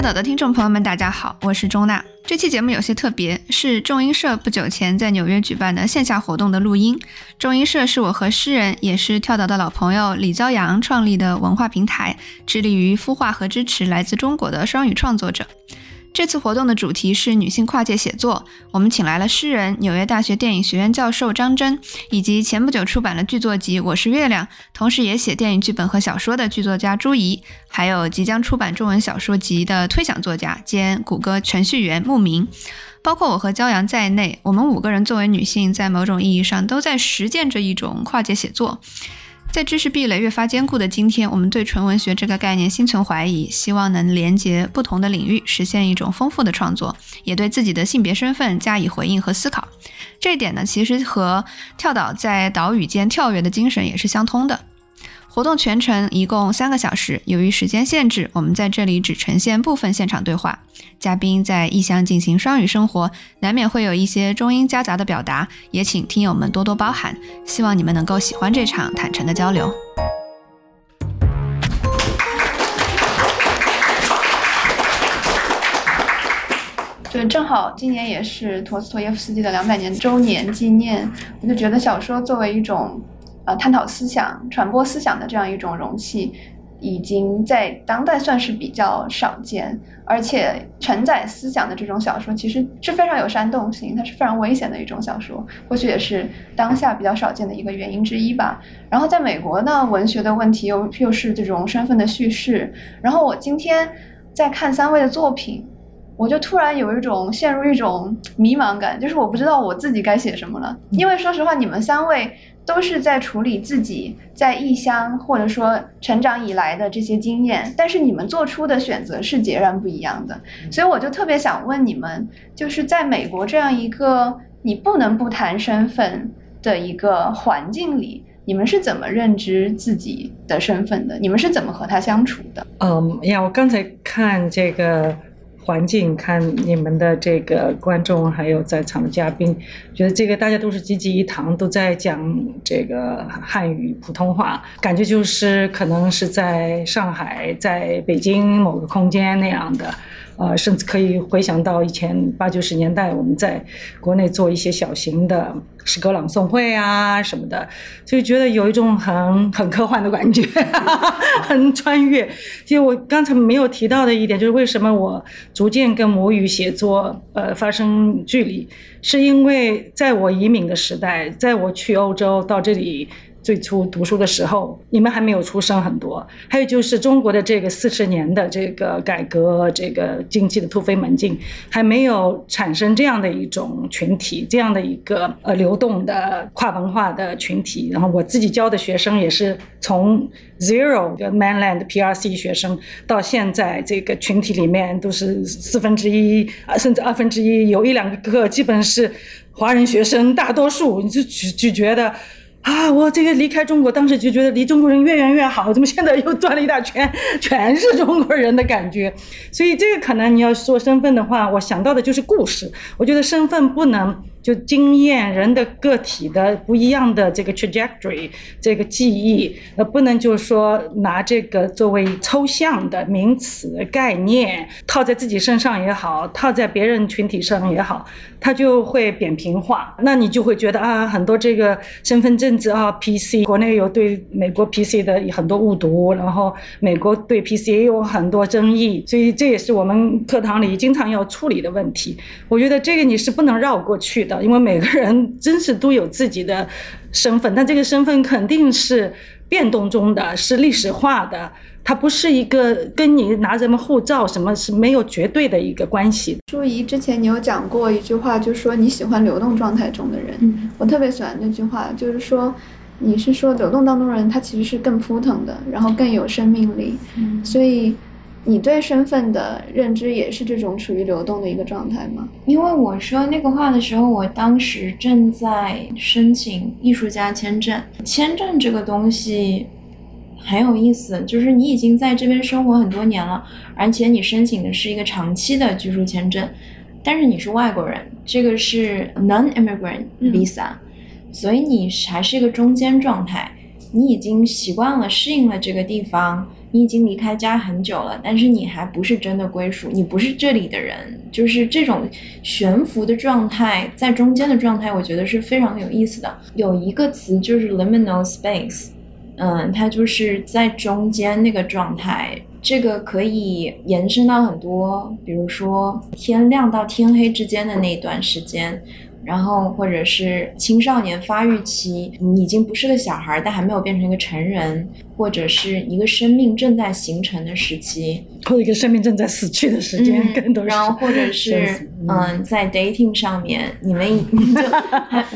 跳岛的听众朋友们，大家好，我是钟娜。这期节目有些特别，是众音社不久前在纽约举办的线下活动的录音。众音社是我和诗人，也是跳岛的老朋友李朝阳创立的文化平台，致力于孵化和支持来自中国的双语创作者。这次活动的主题是女性跨界写作，我们请来了诗人、纽约大学电影学院教授张真，以及前不久出版了剧作集《我是月亮》，同时也写电影剧本和小说的剧作家朱怡，还有即将出版中文小说集的推想作家兼谷歌程序员牧民。包括我和骄阳在内，我们五个人作为女性，在某种意义上都在实践着一种跨界写作。在知识壁垒越发坚固的今天，我们对纯文学这个概念心存怀疑，希望能连接不同的领域，实现一种丰富的创作，也对自己的性别身份加以回应和思考。这一点呢，其实和跳岛在岛屿间跳跃的精神也是相通的。活动全程一共三个小时，由于时间限制，我们在这里只呈现部分现场对话。嘉宾在异乡进行双语生活，难免会有一些中英夹杂的表达，也请听友们多多包涵。希望你们能够喜欢这场坦诚的交流。就正好今年也是陀思妥耶夫斯基的两百年周年纪念，我就觉得小说作为一种。呃，探讨思想、传播思想的这样一种容器，已经在当代算是比较少见，而且承载思想的这种小说，其实是非常有煽动性，它是非常危险的一种小说，或许也是当下比较少见的一个原因之一吧。然后在美国呢，文学的问题又又是这种身份的叙事。然后我今天在看三位的作品，我就突然有一种陷入一种迷茫感，就是我不知道我自己该写什么了。因为说实话，你们三位。都是在处理自己在异乡或者说成长以来的这些经验，但是你们做出的选择是截然不一样的，所以我就特别想问你们，就是在美国这样一个你不能不谈身份的一个环境里，你们是怎么认知自己的身份的？你们是怎么和他相处的？嗯，呀，我刚才看这个。环境看你们的这个观众，还有在场的嘉宾，觉得这个大家都是济济一堂，都在讲这个汉语普通话，感觉就是可能是在上海、在北京某个空间那样的。呃，甚至可以回想到以前八九十年代，我们在国内做一些小型的诗歌朗诵会啊什么的，所以觉得有一种很很科幻的感觉，很穿越。其实我刚才没有提到的一点，就是为什么我逐渐跟母语写作呃发生距离，是因为在我移民的时代，在我去欧洲到这里。最初读书的时候，你们还没有出生很多。还有就是中国的这个四十年的这个改革，这个经济的突飞猛进，还没有产生这样的一种群体，这样的一个呃流动的跨文化的群体。然后我自己教的学生也是从 zero 的 mainland PRC 学生到现在这个群体里面都是四分之一，甚至二分之一，有一两个课基本是华人学生，大多数你就就就觉得。啊，我这个离开中国，当时就觉得离中国人越远越好，怎么现在又转了一大圈，全是中国人的感觉？所以这个可能你要说身份的话，我想到的就是故事。我觉得身份不能。就经验人的个体的不一样的这个 trajectory，这个记忆，呃，不能就是说拿这个作为抽象的名词概念套在自己身上也好，套在别人群体上也好，它就会扁平化。那你就会觉得啊，很多这个身份政治啊，PC，国内有对美国 PC 的很多误读，然后美国对 PC 也有很多争议，所以这也是我们课堂里经常要处理的问题。我觉得这个你是不能绕过去的。因为每个人真是都有自己的身份，但这个身份肯定是变动中的，是历史化的，它不是一个跟你拿什么护照什么是没有绝对的一个关系。朱怡，之前你有讲过一句话，就说你喜欢流动状态中的人，我特别喜欢那句话，就是说你是说流动当中人他其实是更扑腾的，然后更有生命力，所以。你对身份的认知也是这种处于流动的一个状态吗？因为我说那个话的时候，我当时正在申请艺术家签证。签证这个东西很有意思，就是你已经在这边生活很多年了，而且你申请的是一个长期的居住签证，但是你是外国人，这个是 non-immigrant visa，所以你还是一个中间状态。你已经习惯了、适应了这个地方。你已经离开家很久了，但是你还不是真的归属，你不是这里的人，就是这种悬浮的状态，在中间的状态，我觉得是非常有意思的。有一个词就是 liminal space，嗯，它就是在中间那个状态。这个可以延伸到很多，比如说天亮到天黑之间的那段时间。然后，或者是青少年发育期，你已经不是个小孩，但还没有变成一个成人，或者是一个生命正在形成的时期，或者一个生命正在死去的时间，更多。然后，或者是嗯，在 dating 上面，你们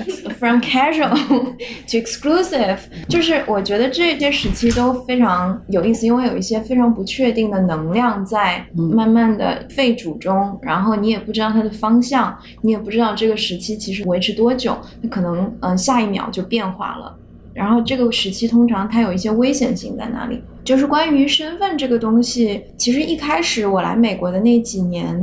就 from casual to exclusive，就是我觉得这些时期都非常有意思，因为有一些非常不确定的能量在慢慢的废煮中，然后你也不知道它的方向，你也不知道这个时期。其实维持多久？那可能嗯，下一秒就变化了。然后这个时期通常它有一些危险性在哪里？就是关于身份这个东西，其实一开始我来美国的那几年，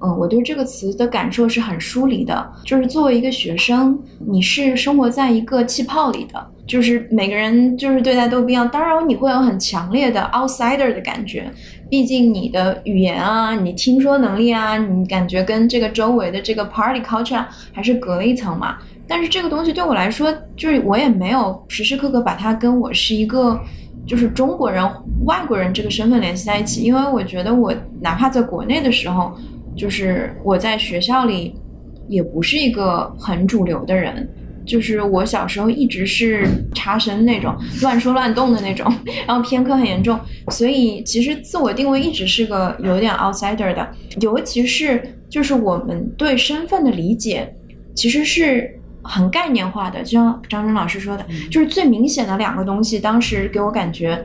嗯，我对这个词的感受是很疏离的。就是作为一个学生，你是生活在一个气泡里的，就是每个人就是对待都不一样。当然你会有很强烈的 outsider 的感觉。毕竟你的语言啊，你听说能力啊，你感觉跟这个周围的这个 party culture 还是隔了一层嘛。但是这个东西对我来说，就是我也没有时时刻刻把它跟我是一个就是中国人、外国人这个身份联系在一起，因为我觉得我哪怕在国内的时候，就是我在学校里也不是一个很主流的人。就是我小时候一直是差生那种，乱说乱动的那种，然后偏科很严重，所以其实自我定位一直是个有点 outsider 的，尤其是就是我们对身份的理解其实是很概念化的，就像张真老师说的，就是最明显的两个东西，当时给我感觉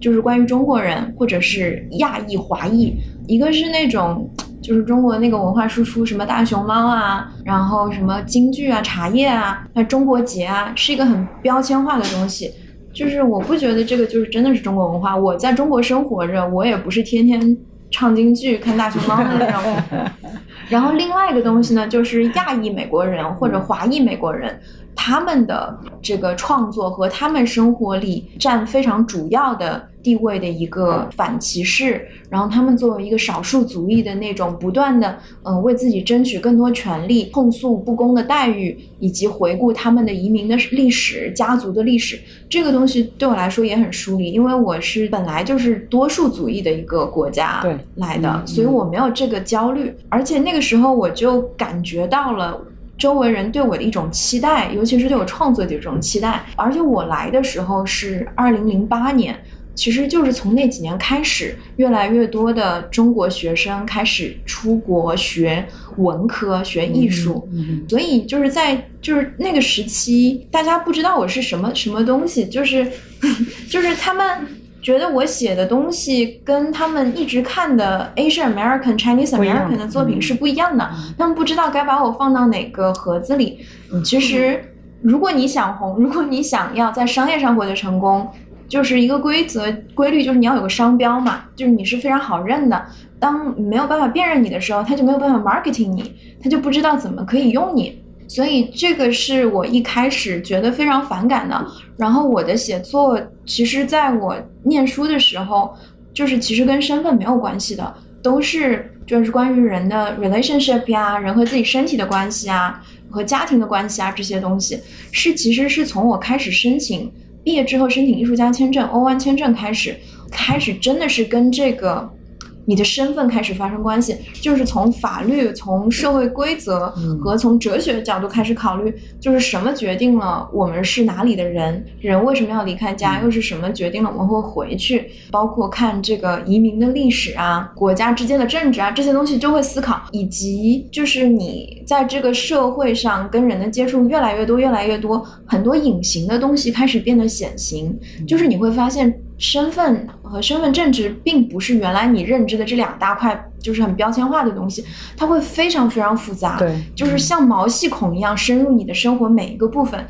就是关于中国人或者是亚裔华裔，一个是那种。就是中国那个文化输出，什么大熊猫啊，然后什么京剧啊、茶叶啊、那中国结啊，是一个很标签化的东西。就是我不觉得这个就是真的是中国文化。我在中国生活着，我也不是天天唱京剧、看大熊猫的那种。然后另外一个东西呢，就是亚裔美国人或者华裔美国人。他们的这个创作和他们生活里占非常主要的地位的一个反歧视，然后他们作为一个少数族裔的那种不断的嗯为自己争取更多权利、控诉不公的待遇，以及回顾他们的移民的历史、家族的历史，这个东西对我来说也很疏离，因为我是本来就是多数族裔的一个国家来的，所以我没有这个焦虑，而且那个时候我就感觉到了。周围人对我的一种期待，尤其是对我创作的一种期待。而且我来的时候是二零零八年，其实就是从那几年开始，越来越多的中国学生开始出国学文科、学艺术。所以就是在就是那个时期，大家不知道我是什么什么东西，就是 就是他们。觉得我写的东西跟他们一直看的 Asian American Chinese American 的作品是不一样的，他们不知道该把我放到哪个盒子里。其实，如果你想红，如果你想要在商业上获得成功，就是一个规则规律，就是你要有个商标嘛，就是你是非常好认的。当没有办法辨认你的时候，他就没有办法 marketing 你，他就不知道怎么可以用你。所以这个是我一开始觉得非常反感的。然后我的写作，其实在我念书的时候，就是其实跟身份没有关系的，都是就是关于人的 relationship 呀，人和自己身体的关系啊，和家庭的关系啊这些东西，是其实是从我开始申请毕业之后申请艺术家签证 O1 签证开始，开始真的是跟这个。你的身份开始发生关系，就是从法律、从社会规则和从哲学的角度开始考虑，就是什么决定了我们是哪里的人，人为什么要离开家，又是什么决定了我们会回去？包括看这个移民的历史啊，国家之间的政治啊，这些东西就会思考，以及就是你在这个社会上跟人的接触越来越多、越来越多，很多隐形的东西开始变得显形，就是你会发现。身份和身份政治并不是原来你认知的这两大块，就是很标签化的东西，它会非常非常复杂，对，就是像毛细孔一样深入你的生活每一个部分。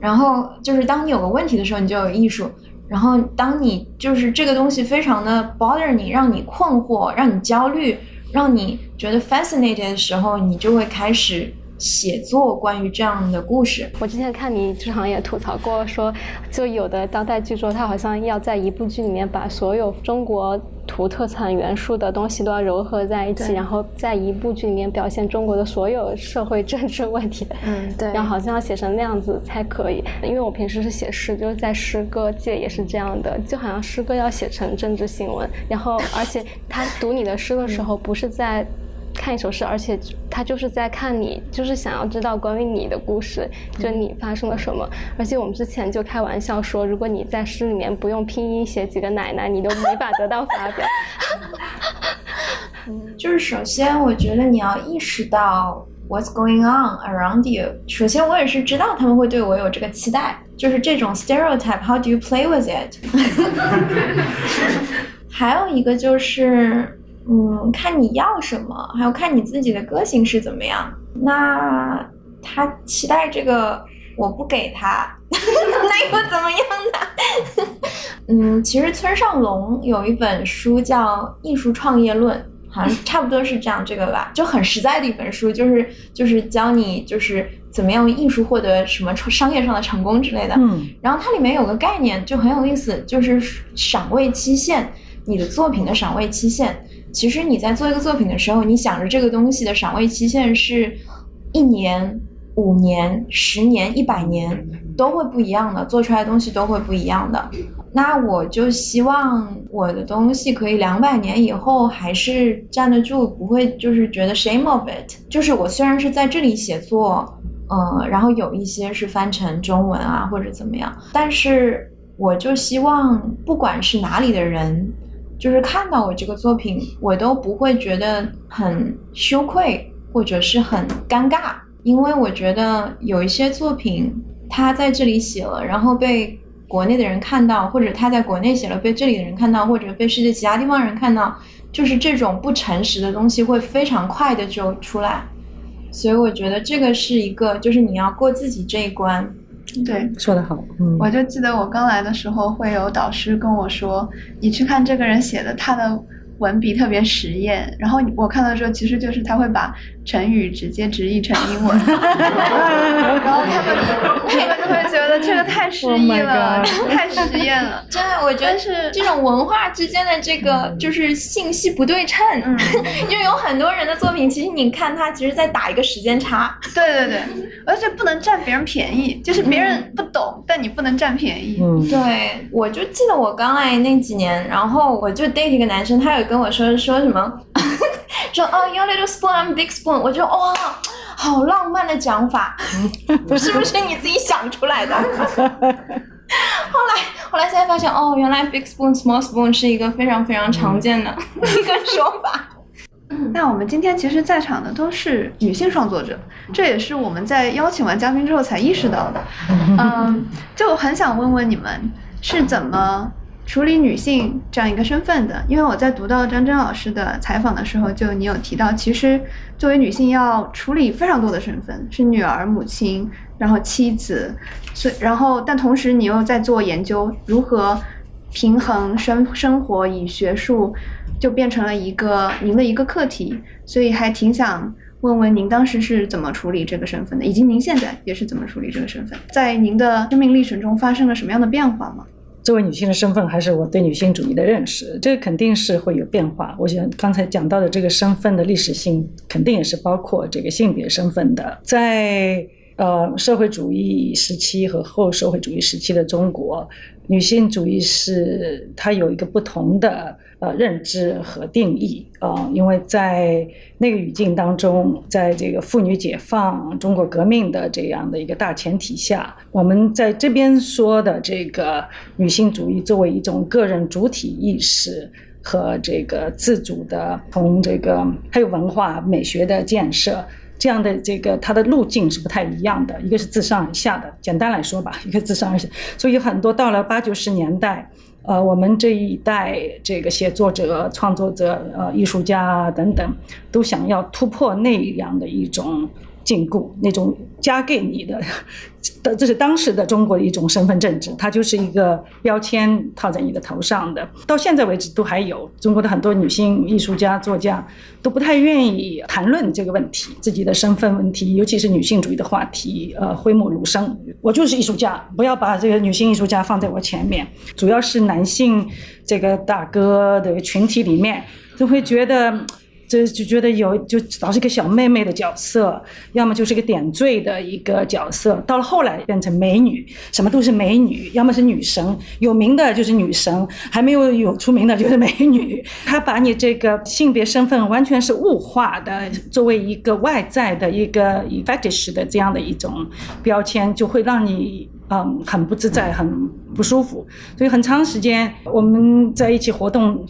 然后就是当你有个问题的时候，你就有艺术；然后当你就是这个东西非常的 bother 你，让你困惑，让你焦虑，让你觉得 fascinated 的时候，你就会开始。写作关于这样的故事。我之前看你好像也吐槽过，说就有的当代剧作，它好像要在一部剧里面把所有中国土特产元素的东西都要糅合在一起，然后在一部剧里面表现中国的所有社会政治问题。嗯，对。然后好像要写成那样子才可以，因为我平时是写诗，就是在诗歌界也是这样的，就好像诗歌要写成政治新闻，然后而且他读你的诗的时候不是在。看一首诗，而且他就是在看你，就是想要知道关于你的故事，就你发生了什么。而且我们之前就开玩笑说，如果你在诗里面不用拼音写几个奶奶，你都没法得到发表。就是首先，我觉得你要意识到 what's going on around you。首先，我也是知道他们会对我有这个期待，就是这种 stereotype，how do you play with it？还有一个就是。嗯，看你要什么，还有看你自己的个性是怎么样。那他期待这个，我不给他，那又怎么样呢？嗯，其实村上龙有一本书叫《艺术创业论》，好像差不多是这样这个吧，就很实在的一本书，就是就是教你就是怎么样用艺术获得什么商业上的成功之类的。嗯，然后它里面有个概念就很有意思，就是赏味期限，你的作品的赏味期限。其实你在做一个作品的时候，你想着这个东西的赏味期限是一年、五年、十年、一百年都会不一样的，做出来的东西都会不一样的。那我就希望我的东西可以两百年以后还是站得住，不会就是觉得 shame of it。就是我虽然是在这里写作，嗯，然后有一些是翻成中文啊或者怎么样，但是我就希望不管是哪里的人。就是看到我这个作品，我都不会觉得很羞愧或者是很尴尬，因为我觉得有一些作品，他在这里写了，然后被国内的人看到，或者他在国内写了被这里的人看到，或者被世界其他地方人看到，就是这种不诚实的东西会非常快的就出来，所以我觉得这个是一个，就是你要过自己这一关。对，说得好。嗯，我就记得我刚来的时候，会有导师跟我说：“你去看这个人写的，他的。”文笔特别实验，然后我看到之后，其实就是他会把成语直接直译成英文，然后他们他们就会觉得这个太诗意了，太实验了。真的，我觉得是这种文化之间的这个就是信息不对称，因为有很多人的作品，其实你看他其实在打一个时间差。对对对，而且不能占别人便宜，就是别人不懂，但你不能占便宜。嗯，对，我就记得我刚来那几年，然后我就 date 一个男生，他有。跟我说说什么？说哦，your little spoon, I'm big spoon。我觉得哇，好浪漫的讲法，是不是你自己想出来的？后来，后来现在发现哦，原来 big spoon, small spoon 是一个非常非常常见的 一个说法。那我们今天其实在场的都是女性创作者，这也是我们在邀请完嘉宾之后才意识到的。嗯，就很想问问你们是怎么。处理女性这样一个身份的，因为我在读到张真老师的采访的时候，就你有提到，其实作为女性要处理非常多的身份，是女儿、母亲，然后妻子，所以然后但同时你又在做研究，如何平衡生生活与学术，就变成了一个您的一个课题，所以还挺想问问您当时是怎么处理这个身份的，以及您现在也是怎么处理这个身份，在您的生命历程中发生了什么样的变化吗？作为女性的身份，还是我对女性主义的认识，这个肯定是会有变化。我想刚才讲到的这个身份的历史性，肯定也是包括这个性别身份的。在呃社会主义时期和后社会主义时期的中国，女性主义是它有一个不同的。呃，认知和定义啊，因为在那个语境当中，在这个妇女解放、中国革命的这样的一个大前提下，我们在这边说的这个女性主义作为一种个人主体意识和这个自主的，从这个还有文化美学的建设这样的这个它的路径是不太一样的，一个是自上而下的，简单来说吧，一个自上而下，所以很多到了八九十年代。呃，我们这一代这个写作者、创作者、呃，艺术家等等，都想要突破那样的一种禁锢，那种加给你的，的这是当时的中国的一种身份政治，它就是一个标签套在你的头上的。到现在为止都还有中国的很多女性艺术家、作家都不太愿意谈论这个问题，自己的身份问题，尤其是女性主义的话题，呃，讳莫如深。我就是艺术家，不要把这个女性艺术家放在我前面。主要是男性这个大哥的群体里面，就会觉得。就就觉得有就老是一个小妹妹的角色，要么就是个点缀的一个角色。到了后来变成美女，什么都是美女，要么是女神，有名的就是女神，还没有有出名的就是美女。她把你这个性别身份完全是物化的，作为一个外在的一个 fetish 的这样的一种标签，就会让你嗯很不自在，很不舒服。所以很长时间我们在一起活动。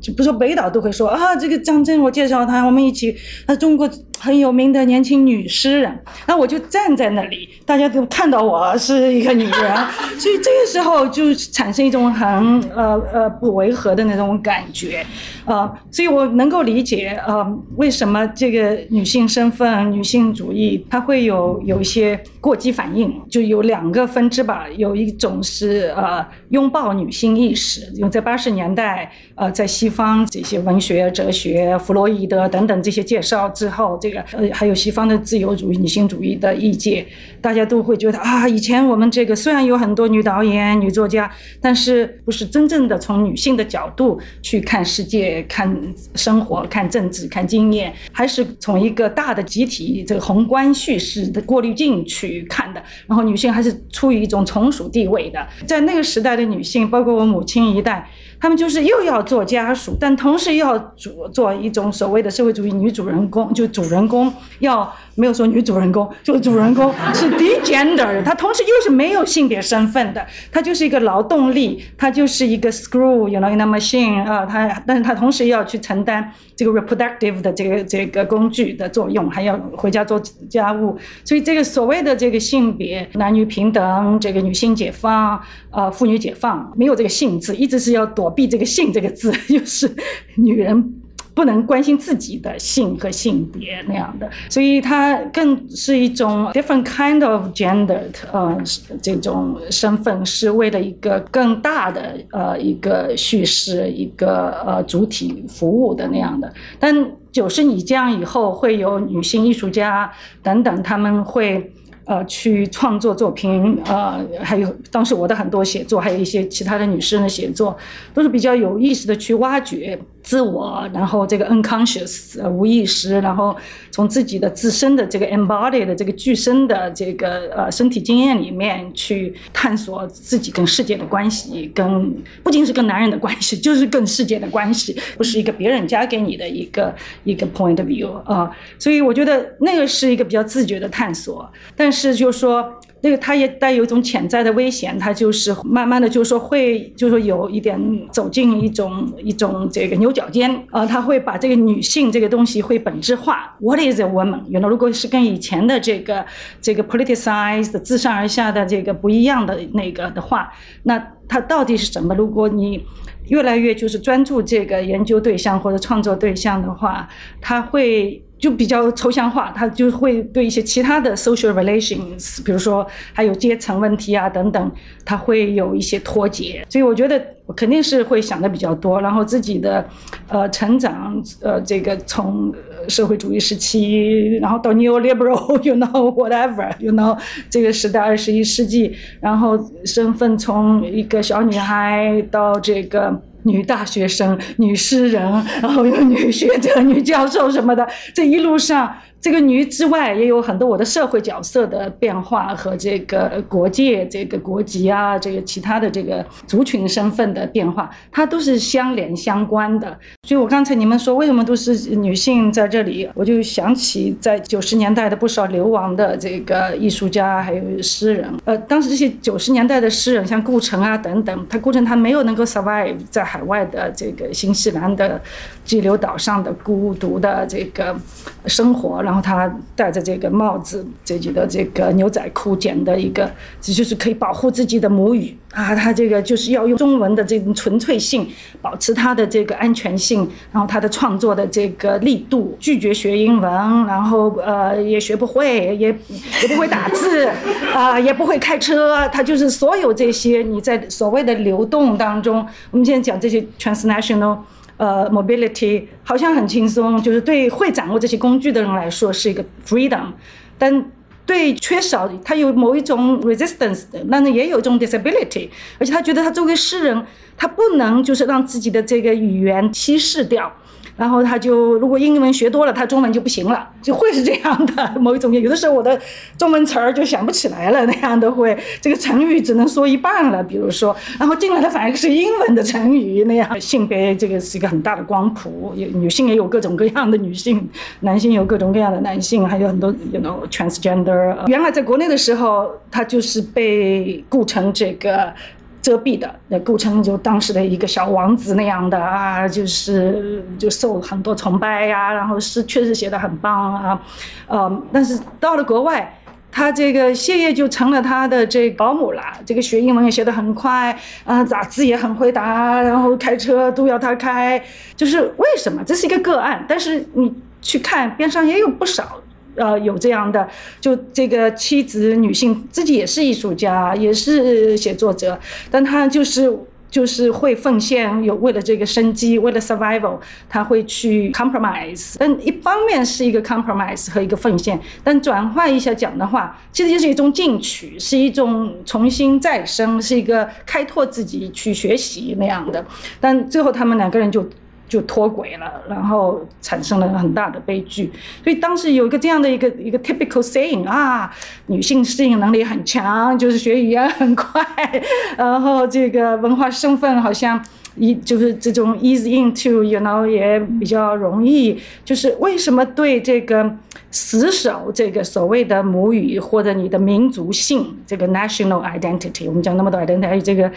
就不说北岛都会说啊，这个张震，我介绍他，我们一起，他中国很有名的年轻女诗人，那我就站在那里，大家都看到我是一个女人，所以这个时候就产生一种很呃呃不违和的那种感觉，呃，所以我能够理解呃为什么这个女性身份、女性主义它会有有一些过激反应，就有两个分支吧，有一种是呃拥抱女性意识，因为在八十年代呃在。西方这些文学、哲学、弗洛伊德等等这些介绍之后，这个呃还有西方的自由主义、女性主义的意见，大家都会觉得啊，以前我们这个虽然有很多女导演、女作家，但是不是真正的从女性的角度去看世界、看生活、看政治、看经验，还是从一个大的集体这个宏观叙事的过滤镜去看的。然后女性还是处于一种从属地位的，在那个时代的女性，包括我母亲一代。他们就是又要做家家属，但同时要做做一种所谓的社会主义女主人公，就主人公要没有说女主人公，就主人公 是 degender，她同时又是没有性别身份的，她就是一个劳动力，她就是一个 screw，you know in a machine 啊，她但是她同时要去承担这个 reproductive 的这个这个工具的作用，还要回家做家务，所以这个所谓的这个性别男女平等，这个女性解放，呃，妇女解放，没有这个性字，一直是要躲。避这个性这个字，就是女人不能关心自己的性和性别那样的，所以它更是一种 different kind of gender，呃，这种身份是为了一个更大的呃一个叙事一个呃主体服务的那样的。但九十你这样以后会有女性艺术家等等，他们会。呃，去创作作品，呃，还有当时我的很多写作，还有一些其他的女诗人的写作，都是比较有意识的去挖掘自我，然后这个 unconscious 无意识，然后从自己的自身的这个 embodied 的这个具身的这个呃身体经验里面去探索自己跟世界的关系，跟不仅是跟男人的关系，就是跟世界的关系，不是一个别人加给你的一个一个 point of view 啊，所以我觉得那个是一个比较自觉的探索，但。是，就是说，那个它也带有一种潜在的危险，它就是慢慢的，就是说会，就是说有一点走进一种一种这个牛角尖，呃，他会把这个女性这个东西会本质化。What is a woman？原来如果是跟以前的这个这个 politicized 自上而下的这个不一样的那个的话，那它到底是什么？如果你越来越就是专注这个研究对象或者创作对象的话，它会。就比较抽象化，他就会对一些其他的 social relations，比如说还有阶层问题啊等等，他会有一些脱节。所以我觉得我肯定是会想的比较多，然后自己的呃成长，呃这个从社会主义时期，然后到 neoliberal，you know whatever，you know 这个时代二十一世纪，然后身份从一个小女孩到这个。女大学生、女诗人，然后有女学者、女教授什么的，这一路上。这个女之外也有很多我的社会角色的变化和这个国界、这个国籍啊，这个其他的这个族群身份的变化，它都是相连相关的。所以我刚才你们说为什么都是女性在这里，我就想起在九十年代的不少流亡的这个艺术家还有诗人。呃，当时这些九十年代的诗人，像顾城啊等等，他顾城他没有能够 survive 在海外的这个新西兰的激流岛上的孤独的这个生活，然然后他戴着这个帽子，自己的这个牛仔裤剪的一个，这就是可以保护自己的母语啊。他这个就是要用中文的这种纯粹性，保持他的这个安全性，然后他的创作的这个力度，拒绝学英文，然后呃也学不会，也也不会打字，啊也不会开车，他就是所有这些你在所谓的流动当中，我们现在讲这些 transnational。呃，mobility 好像很轻松，就是对会掌握这些工具的人来说是一个 freedom，但对缺少他有某一种 resistance，但是也有一种 disability，而且他觉得他作为诗人，他不能就是让自己的这个语言稀释掉。然后他就如果英文学多了，他中文就不行了，就会是这样的某一种。有的时候我的中文词儿就想不起来了，那样的会，这个成语只能说一半了。比如说，然后进来的反而是英文的成语那样。性别这个是一个很大的光谱，有女性也有各种各样的女性，男性有各种各样的男性，还有很多 you know transgender。原来在国内的时候，他就是被雇成这个。遮蔽的，那构成就当时的一个小王子那样的啊，就是就受很多崇拜呀，然后诗确实写的很棒啊，呃，但是到了国外，他这个谢烨就成了他的这保姆了，这个学英文也学得很快啊，打字也很会打，然后开车都要他开，就是为什么？这是一个个案，但是你去看边上也有不少。呃，有这样的，就这个妻子女性自己也是艺术家，也是写作者，但她就是就是会奉献，有为了这个生机，为了 survival，她会去 compromise。但一方面是一个 compromise 和一个奉献，但转换一下讲的话，其实就是一种进取，是一种重新再生，是一个开拓自己去学习那样的。但最后他们两个人就。就脱轨了，然后产生了很大的悲剧。所以当时有一个这样的一个一个 typical saying 啊，女性适应能力很强，就是学语言很快，然后这个文化身份好像。一就是这种 ease into，you know 也比较容易。就是为什么对这个死守这个所谓的母语或者你的民族性，这个 national identity，我们讲那么多 identity，这个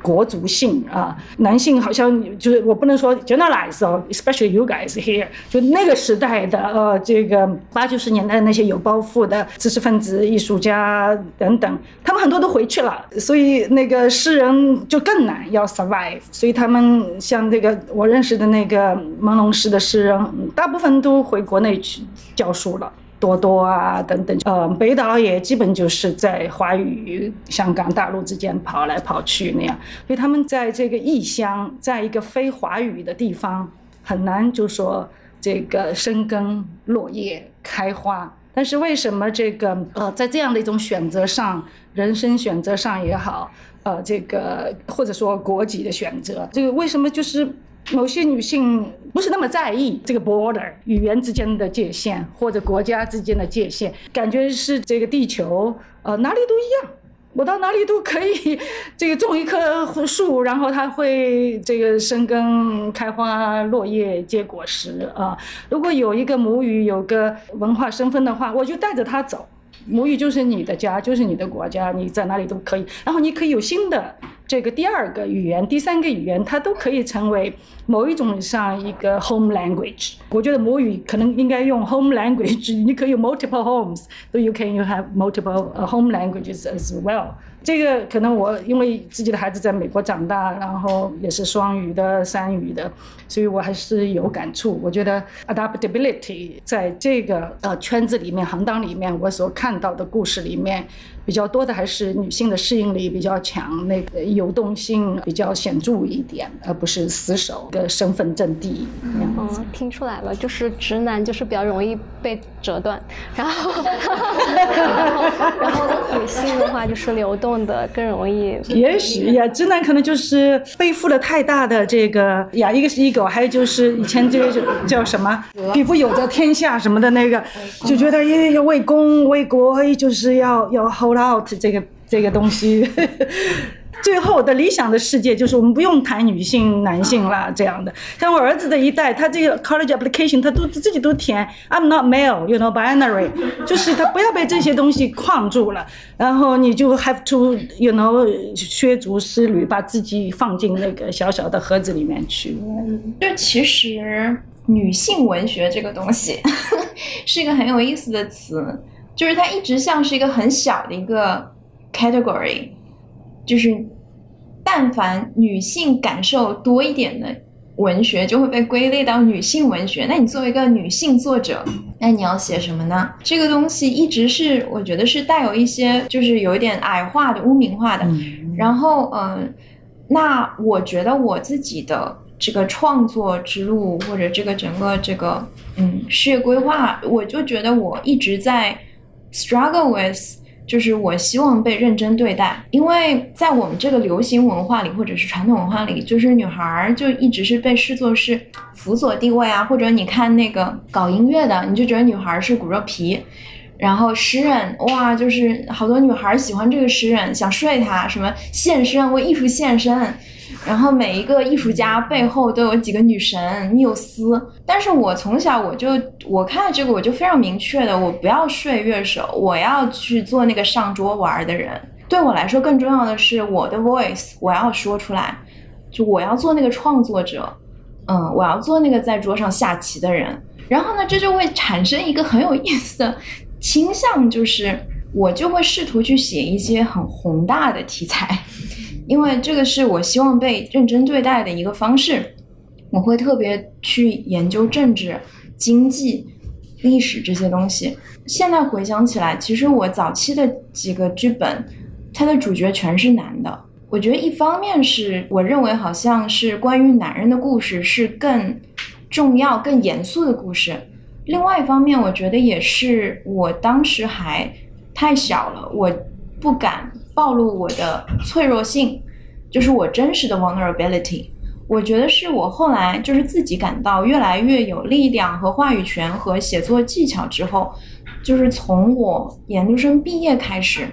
国族性啊，男性好像就是我不能说 generalize 哦，especially you guys here，就那个时代的呃这个八九十年代那些有抱负的知识分子、艺术家等等，他们很多都回去了，所以那个诗人就更难要 survive，所以他。他们像这个我认识的那个朦胧诗的诗人，大部分都回国内去教书了，多多啊等等。呃，北岛也基本就是在华语、香港、大陆之间跑来跑去那样。所以他们在这个异乡，在一个非华语的地方，很难就说这个生根落叶开花。但是为什么这个呃，在这样的一种选择上，人生选择上也好。呃，这个或者说国籍的选择，这个为什么就是某些女性不是那么在意这个 border 语言之间的界限或者国家之间的界限，感觉是这个地球呃哪里都一样，我到哪里都可以 这个种一棵树，然后它会这个生根开花落叶结果实啊。如果有一个母语，有个文化身份的话，我就带着它走。母语就是你的家，就是你的国家，你在哪里都可以。然后你可以有新的这个第二个语言、第三个语言，它都可以成为某一种上一个 home language。我觉得母语可能应该用 home language，你可以有 multiple homes，so you can you have multiple home languages as well。这个可能我因为自己的孩子在美国长大，然后也是双语的、三语的，所以我还是有感触。我觉得 adaptability 在这个呃圈子里面、行当里面，我所看到的故事里面。比较多的还是女性的适应力比较强，那个流动性比较显著一点，而不是死守个身份阵地。嗯，听出来了，就是直男就是比较容易被折断，然后然后女性的话就是流动的更容易。也许呀，直男可能就是背负了太大的这个呀，一个是 ego，还有就是以前这个叫什么“匹夫有责天下”什么的那个，就觉得要要为公为国，就是要要 hold。out 这个这个东西，最后的理想的世界就是我们不用谈女性、男性啦这样的。像我儿子的一代，他这个 college application 他都自己都填 I'm not male，you know binary，就是他不要被这些东西框住了。然后你就 have to you know 削足适履，把自己放进那个小小的盒子里面去。就其实女性文学这个东西 是一个很有意思的词，就是它一直像是一个很小的一个 category，就是但凡女性感受多一点的文学就会被归类到女性文学。那你作为一个女性作者，那你要写什么呢？这个东西一直是我觉得是带有一些就是有一点矮化的、污名化的。然后，嗯，那我觉得我自己的。这个创作之路，或者这个整个这个嗯事业规划，我就觉得我一直在 struggle with，就是我希望被认真对待，因为在我们这个流行文化里，或者是传统文化里，就是女孩就一直是被视作是辅佐地位啊，或者你看那个搞音乐的，你就觉得女孩是骨肉皮，然后诗人哇，就是好多女孩喜欢这个诗人，想睡他，什么献身为艺术献身。然后每一个艺术家背后都有几个女神缪斯，但是我从小我就我看到这个我就非常明确的，我不要睡乐手，我要去做那个上桌玩的人。对我来说更重要的是我的 voice，我要说出来，就我要做那个创作者，嗯，我要做那个在桌上下棋的人。然后呢，这就会产生一个很有意思的倾向，就是我就会试图去写一些很宏大的题材。因为这个是我希望被认真对待的一个方式，我会特别去研究政治、经济、历史这些东西。现在回想起来，其实我早期的几个剧本，它的主角全是男的。我觉得一方面是我认为好像是关于男人的故事是更重要、更严肃的故事，另外一方面我觉得也是我当时还太小了，我不敢。暴露我的脆弱性，就是我真实的 vulnerability。我觉得是我后来就是自己感到越来越有力量和话语权和写作技巧之后，就是从我研究生毕业开始，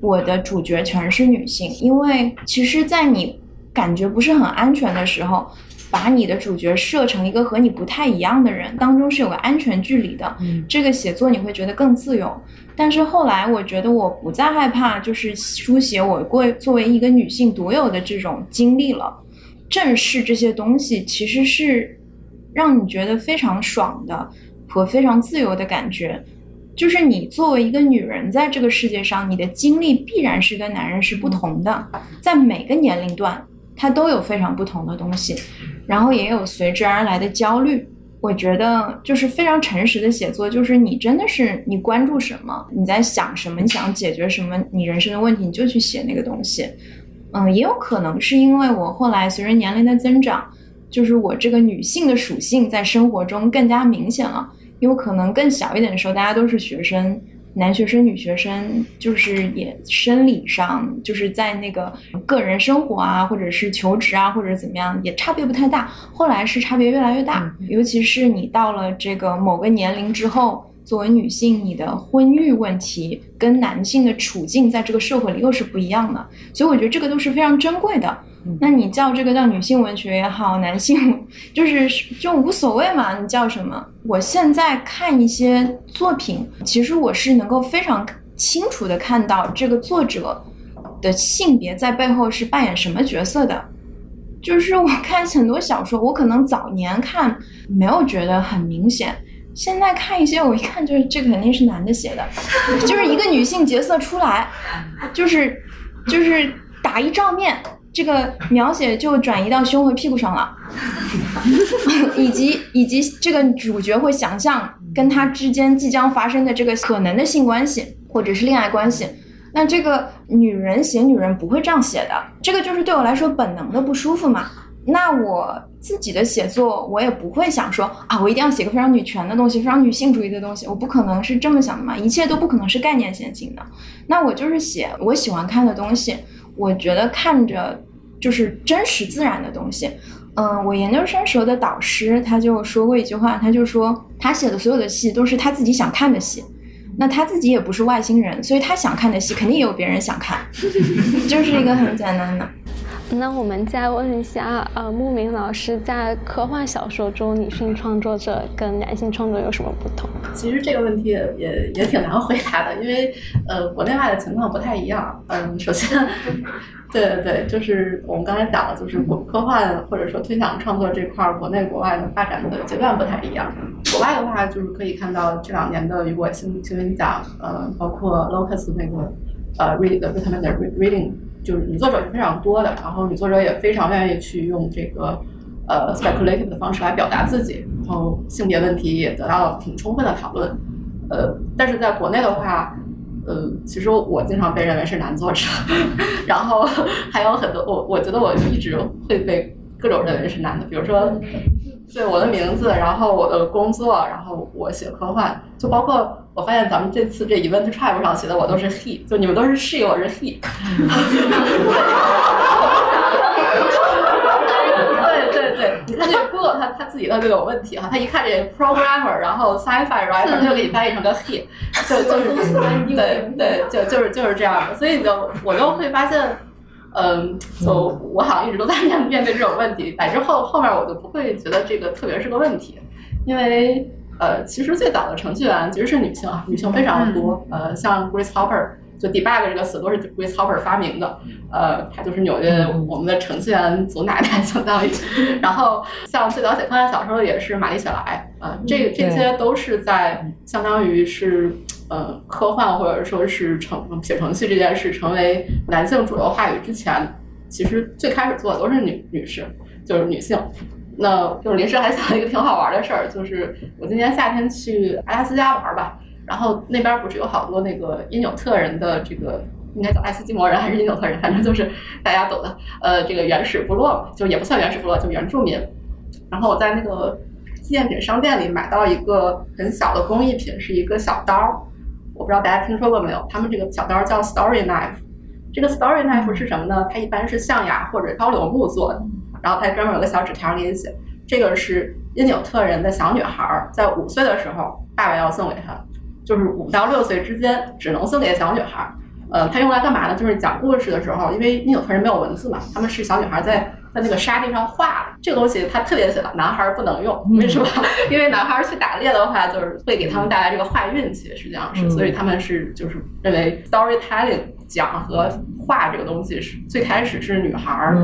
我的主角全是女性。因为其实，在你感觉不是很安全的时候，把你的主角设成一个和你不太一样的人，当中是有个安全距离的。这个写作你会觉得更自由。但是后来，我觉得我不再害怕，就是书写我过作为一个女性独有的这种经历了。正视这些东西，其实是让你觉得非常爽的和非常自由的感觉。就是你作为一个女人，在这个世界上，你的经历必然是跟男人是不同的，在每个年龄段，它都有非常不同的东西，然后也有随之而来的焦虑。我觉得就是非常诚实的写作，就是你真的是你关注什么，你在想什么，你想解决什么，你人生的问题，你就去写那个东西。嗯，也有可能是因为我后来随着年龄的增长，就是我这个女性的属性在生活中更加明显了。因为可能更小一点的时候，大家都是学生。男学生、女学生，就是也生理上，就是在那个个人生活啊，或者是求职啊，或者怎么样，也差别不太大。后来是差别越来越大，尤其是你到了这个某个年龄之后。作为女性，你的婚育问题跟男性的处境在这个社会里又是不一样的，所以我觉得这个都是非常珍贵的。那你叫这个叫女性文学也好，男性就是就无所谓嘛，你叫什么？我现在看一些作品，其实我是能够非常清楚的看到这个作者的性别在背后是扮演什么角色的。就是我看很多小说，我可能早年看没有觉得很明显。现在看一些，我一看就是这肯定是男的写的，就是一个女性角色出来，就是就是打一照面，这个描写就转移到胸和屁股上了，以及以及这个主角会想象跟他之间即将发生的这个可能的性关系或者是恋爱关系，那这个女人写女人不会这样写的，这个就是对我来说本能的不舒服嘛。那我自己的写作，我也不会想说啊，我一定要写个非常女权的东西，非常女性主义的东西，我不可能是这么想的嘛，一切都不可能是概念先行的。那我就是写我喜欢看的东西，我觉得看着就是真实自然的东西。嗯，我研究生时候的导师他就说过一句话，他就说他写的所有的戏都是他自己想看的戏，那他自己也不是外星人，所以他想看的戏肯定也有别人想看，就是一个很简单的。那我们再问一下，呃，牧民老师，在科幻小说中，女性创作者跟男性创作有什么不同？其实这个问题也也也挺难回答的，因为呃，国内外的情况不太一样。嗯，首先，对对对，就是我们刚才讲了，就是国科幻或者说推想创作这块，国内国外的发展的阶段不太一样。国外的话，就是可以看到这两年的雨果新新闻奖，呃，包括 Locus 那个呃 read 对他们的 reading，就是女作者是非常多的，然后女作者也非常愿意去用这个呃 speculative 的方式来表达自己，然后性别问题也得到了挺充分的讨论。呃，但是在国内的话，呃，其实我经常被认为是男作者，然后还有很多我我觉得我一直会被各种认为是男的，比如说。对我的名字，然后我的工作，然后我写科幻，就包括我发现咱们这次这 event tribe 上写的我都是 he，就你们都是 she，我是 he。对对对，你看这个 Google 它它自己他就有问题哈，他一看这 programmer，然后 sci-fi writer，他就给你翻译成个 he，就就是对对，就就是就是这样的，所以你就我就会发现。嗯，就我好像一直都在面面对这种问题，乃至后后面我就不会觉得这个特别是个问题，因为呃，其实最早的程序员其实是女性啊，女性非常的多，呃，像 Grace Hopper，就 debug 这个词都是 Grace Hopper 发明的，呃，她就是纽约我们的程序员祖奶奶相当于，然后像最早写科幻小说的也是玛丽雪莱，呃，这这些都是在相当于是。呃，科幻或者说是程写程序这件事成为男性主流话语之前，其实最开始做的都是女女士，就是女性。那就是临时还想了一个挺好玩的事儿，就是我今年夏天去阿拉斯加玩吧，然后那边不是有好多那个因纽特人的这个，应该叫爱斯基摩人还是因纽特人，反正就是大家懂的，呃，这个原始部落嘛，就也不算原始部落，就原住民。然后我在那个纪念品商店里买到一个很小的工艺品，是一个小刀。我不知道大家听说过没有？他们这个小刀叫 Story Knife。这个 Story Knife 是什么呢？它一般是象牙或者高柳木做的，然后它专门有个小纸条给你写。这个是因纽特人的小女孩在五岁的时候，爸爸要送给她，就是五到六岁之间只能送给小女孩。呃，它用来干嘛呢？就是讲故事的时候，因为因纽特人没有文字嘛，他们是小女孩在。在那个沙地上画这个东西，他特别写了，男孩不能用，为什么？因为男孩去打猎的话，就是会给他们带来这个坏运气，实际上是，所以他们是就是认为 storytelling 讲和画这个东西是最开始是女孩儿，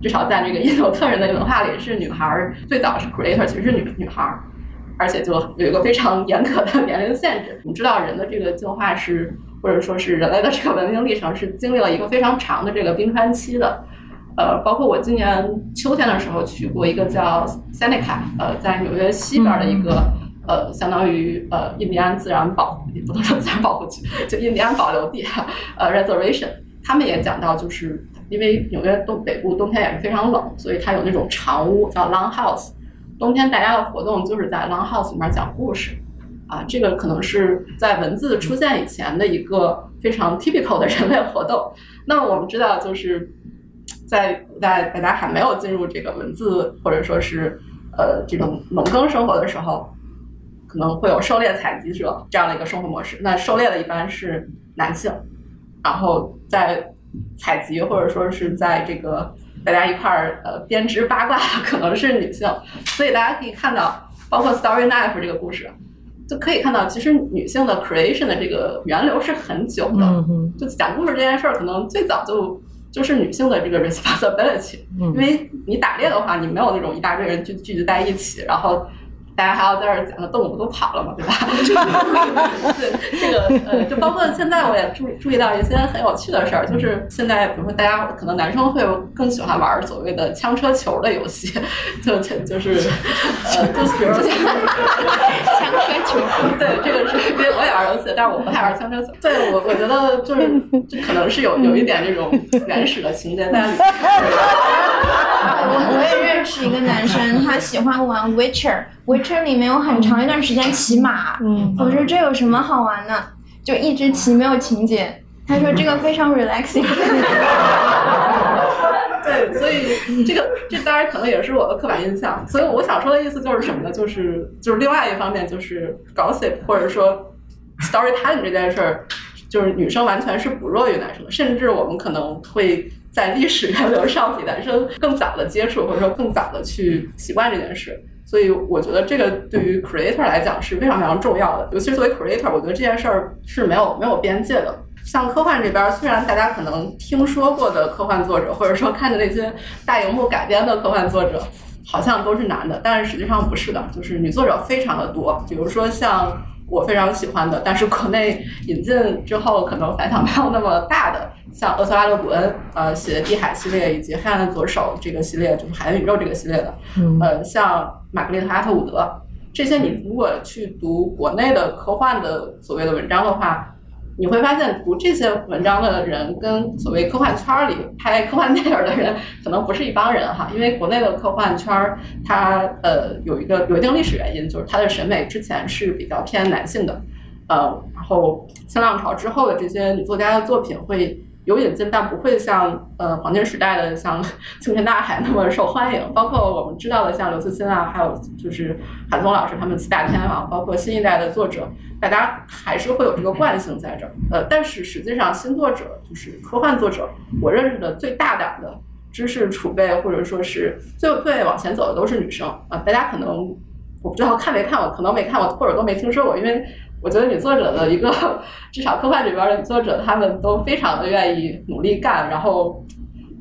至少在这个 印度特人的文化里是女孩儿最早是 creator，其实是女女孩儿，而且就有一个非常 严格的年龄限制。你知道人的这个进化是，或者说是人类的这个文明历程是经历了一个非常长的这个冰川期的。呃，包括我今年秋天的时候去过一个叫 Seneca，呃，在纽约西边的一个呃，相当于呃印第安自然保护，不能说自然保护区，就印第安保留地，呃，reservation。他们也讲到，就是因为纽约东北部冬天也是非常冷，所以它有那种长屋叫 long house，冬天大家的活动就是在 long house 里面讲故事，啊，这个可能是在文字出现以前的一个非常 typical 的人类活动。那我们知道就是。在古代，大家还没有进入这个文字或者说是呃这种农耕生活的时候，可能会有狩猎采集者这样的一个生活模式。那狩猎的一般是男性，然后在采集或者说是在这个大家一块儿呃编织八卦可能是女性。所以大家可以看到，包括 Story Knife 这个故事，就可以看到，其实女性的 creation 的这个源流是很久的。就讲故事这件事儿，可能最早就。就是女性的这个 responsibility，因为你打猎的话，你没有那种一大堆人聚聚集在一起，然后。大家还要在这儿讲，动物都跑了嘛，对吧？对，这个呃，就包括现在我也注注意到一些很有趣的事儿，就是现在比如说大家可能男生会更喜欢玩所谓的枪车球的游戏，就就是呃，就比如说枪车球，对，这个是因为我也玩游戏，但是我不太玩枪车球。对我，我觉得就是这可能是有有一点这种原始的情节在里面。我我也认识一个男生，他喜欢玩 Witcher。Witcher 里面有很长一段时间骑马，我说这有什么好玩的？就一直骑没有情节。他说这个非常 relaxing。对，所以这个这当然可能也是我的刻板印象。所以我想说的意思就是什么呢？就是就是另外一方面就是 gossip 或者说 storytelling 这件事儿，就是女生完全是不弱于男生的，甚至我们可能会在历史源流上比男生更早的接触，或者说更早的去习惯这件事。所以我觉得这个对于 creator 来讲是非常非常重要的，尤其是作为 creator，我觉得这件事儿是没有没有边界的。像科幻这边，虽然大家可能听说过的科幻作者，或者说看的那些大荧幕改编的科幻作者，好像都是男的，但是实际上不是的，就是女作者非常的多。比如说像我非常喜欢的，但是国内引进之后可能反响没有那么大的，像厄斯拉·勒古恩，呃，写的《地海》系列以及《黑暗的左手》这个系列，就是海洋宇宙这个系列的，呃，像玛格丽特·阿特伍德，这些你如果去读国内的科幻的所谓的文章的话。你会发现，读这些文章的人跟所谓科幻圈里拍科幻电影的人可能不是一帮人哈，因为国内的科幻圈它呃有一个有一定历史原因，就是它的审美之前是比较偏男性的，呃，然后新浪潮之后的这些女作家的作品会。有引进，但不会像呃黄金时代的像青天大海那么受欢迎。包括我们知道的像刘慈欣啊，还有就是韩松老师他们四大天王，包括新一代的作者，大家还是会有这个惯性在这儿。呃，但是实际上新作者就是科幻作者，我认识的最大胆的知识储备或者说是最最往前走的都是女生啊。大家可能我不知道看没看过，可能没看过或者都没听说过，因为。我觉得女作者的一个，至少科幻里边的女作者，她们都非常的愿意努力干，然后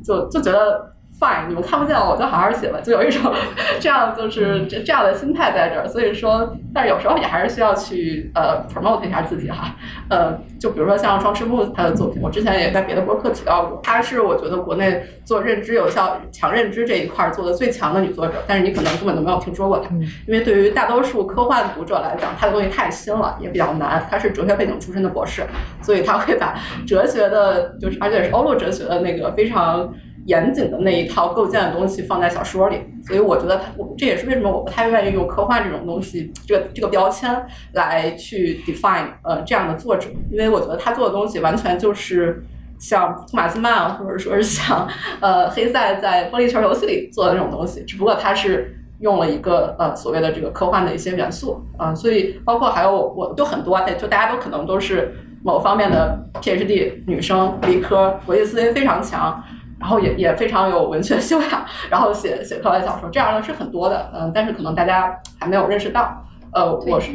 就就觉得。fine，你们看不见我，我就好好写吧，就有一种 这样就是这这样的心态在这儿。所以说，但是有时候也还是需要去呃 promote 一下自己哈。呃，就比如说像双翅木他的作品，我之前也在别的博客提到过，她是我觉得国内做认知有效强认知这一块做的最强的女作者。但是你可能根本都没有听说过她，因为对于大多数科幻读者来讲，她的东西太新了，也比较难。她是哲学背景出身的博士，所以她会把哲学的，就是而且是欧陆哲学的那个非常。严谨的那一套构建的东西放在小说里，所以我觉得他，我这也是为什么我不太愿意用科幻这种东西，这个这个标签来去 define 呃这样的作者，因为我觉得他做的东西完全就是像托马斯曼或者说是像呃黑塞在玻璃球游戏里做的那种东西，只不过他是用了一个呃所谓的这个科幻的一些元素啊，所以包括还有我我就很多，就大家都可能都是某方面的 PhD 女生，理科逻辑思维非常强。然后也也非常有文学修养，然后写写科幻小说，这样的是很多的，嗯，但是可能大家还没有认识到。呃，我是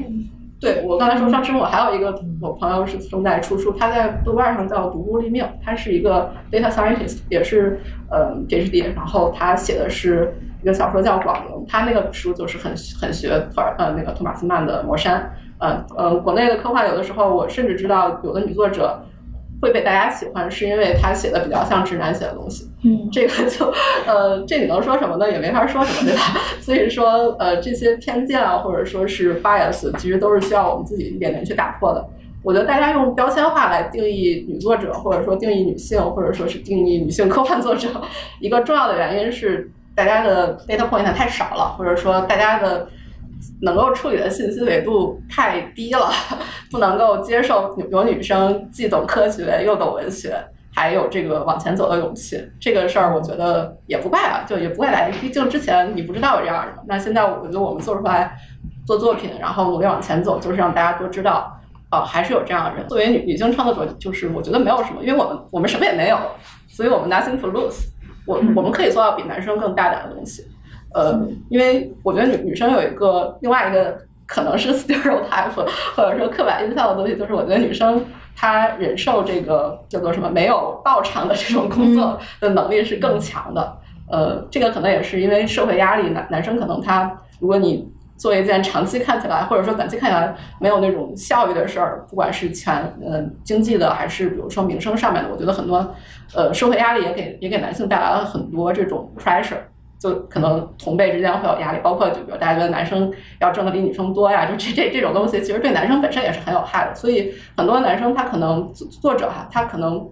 对我刚才说上之我还有一个我朋友是正在出书，他在豆瓣上叫独孤立命，他是一个 data scientist，也是呃 PhD，然后他写的是一个小说叫《广陵》，他那个书就是很很学托尔呃那个托马斯曼的《魔山》，呃呃，国内的科幻有的时候我甚至知道有的女作者。会被大家喜欢，是因为他写的比较像直男写的东西。嗯，这个就，呃，这你能说什么呢？也没法说什么，对吧？所以说，呃，这些偏见啊，或者说是 bias，其实都是需要我们自己一点点去打破的。我觉得大家用标签化来定义女作者，或者说定义女性，或者说是定义女性科幻作者，一个重要的原因是大家的 data point 太少了，或者说大家的。能够处理的信息维度太低了，不能够接受有女生既懂科学又懂文学，还有这个往前走的勇气。这个事儿我觉得也不怪啊，就也不怪大家，毕竟之前你不知道有这样的。那现在我觉得我们做出来做作品，然后努力往前走，就是让大家都知道，哦，还是有这样的人。作为女女性创作者，就是我觉得没有什么，因为我们我们什么也没有，所以我们 nothing to lose。我我们可以做到比男生更大胆的东西。呃，因为我觉得女女生有一个另外一个可能是 stereotype 或者说刻板印象的东西，就是我觉得女生她忍受这个叫做什么没有报偿的这种工作的能力是更强的。呃，这个可能也是因为社会压力，男男生可能他如果你做一件长期看起来或者说短期看起来没有那种效益的事儿，不管是钱呃经济的还是比如说名声上面的，我觉得很多呃社会压力也给也给男性带来了很多这种 pressure。就可能同辈之间会有压力，包括就比如大家觉得男生要挣的比女生多呀，就这这这种东西，其实对男生本身也是很有害的。所以很多男生他可能作者哈，他可能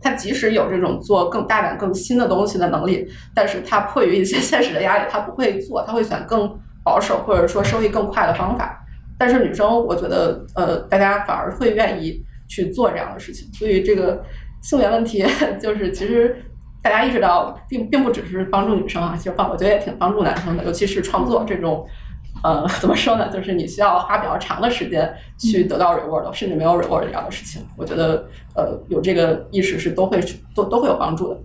他即使有这种做更大胆、更新的东西的能力，但是他迫于一些 现实的压力，他不会做，他会选更保守或者说收益更快的方法。但是女生，我觉得呃，大家反而会愿意去做这样的事情。所以这个性别问题 就是其实。大家意识到，并并不只是帮助女生啊，其实帮我觉得也挺帮助男生的，尤其是创作这种呃，怎么说呢？就是你需要花比较长的时间去得到 reward，甚至没有 reward 这样的事情。我觉得，呃，有这个意识是都会都都会有帮助的。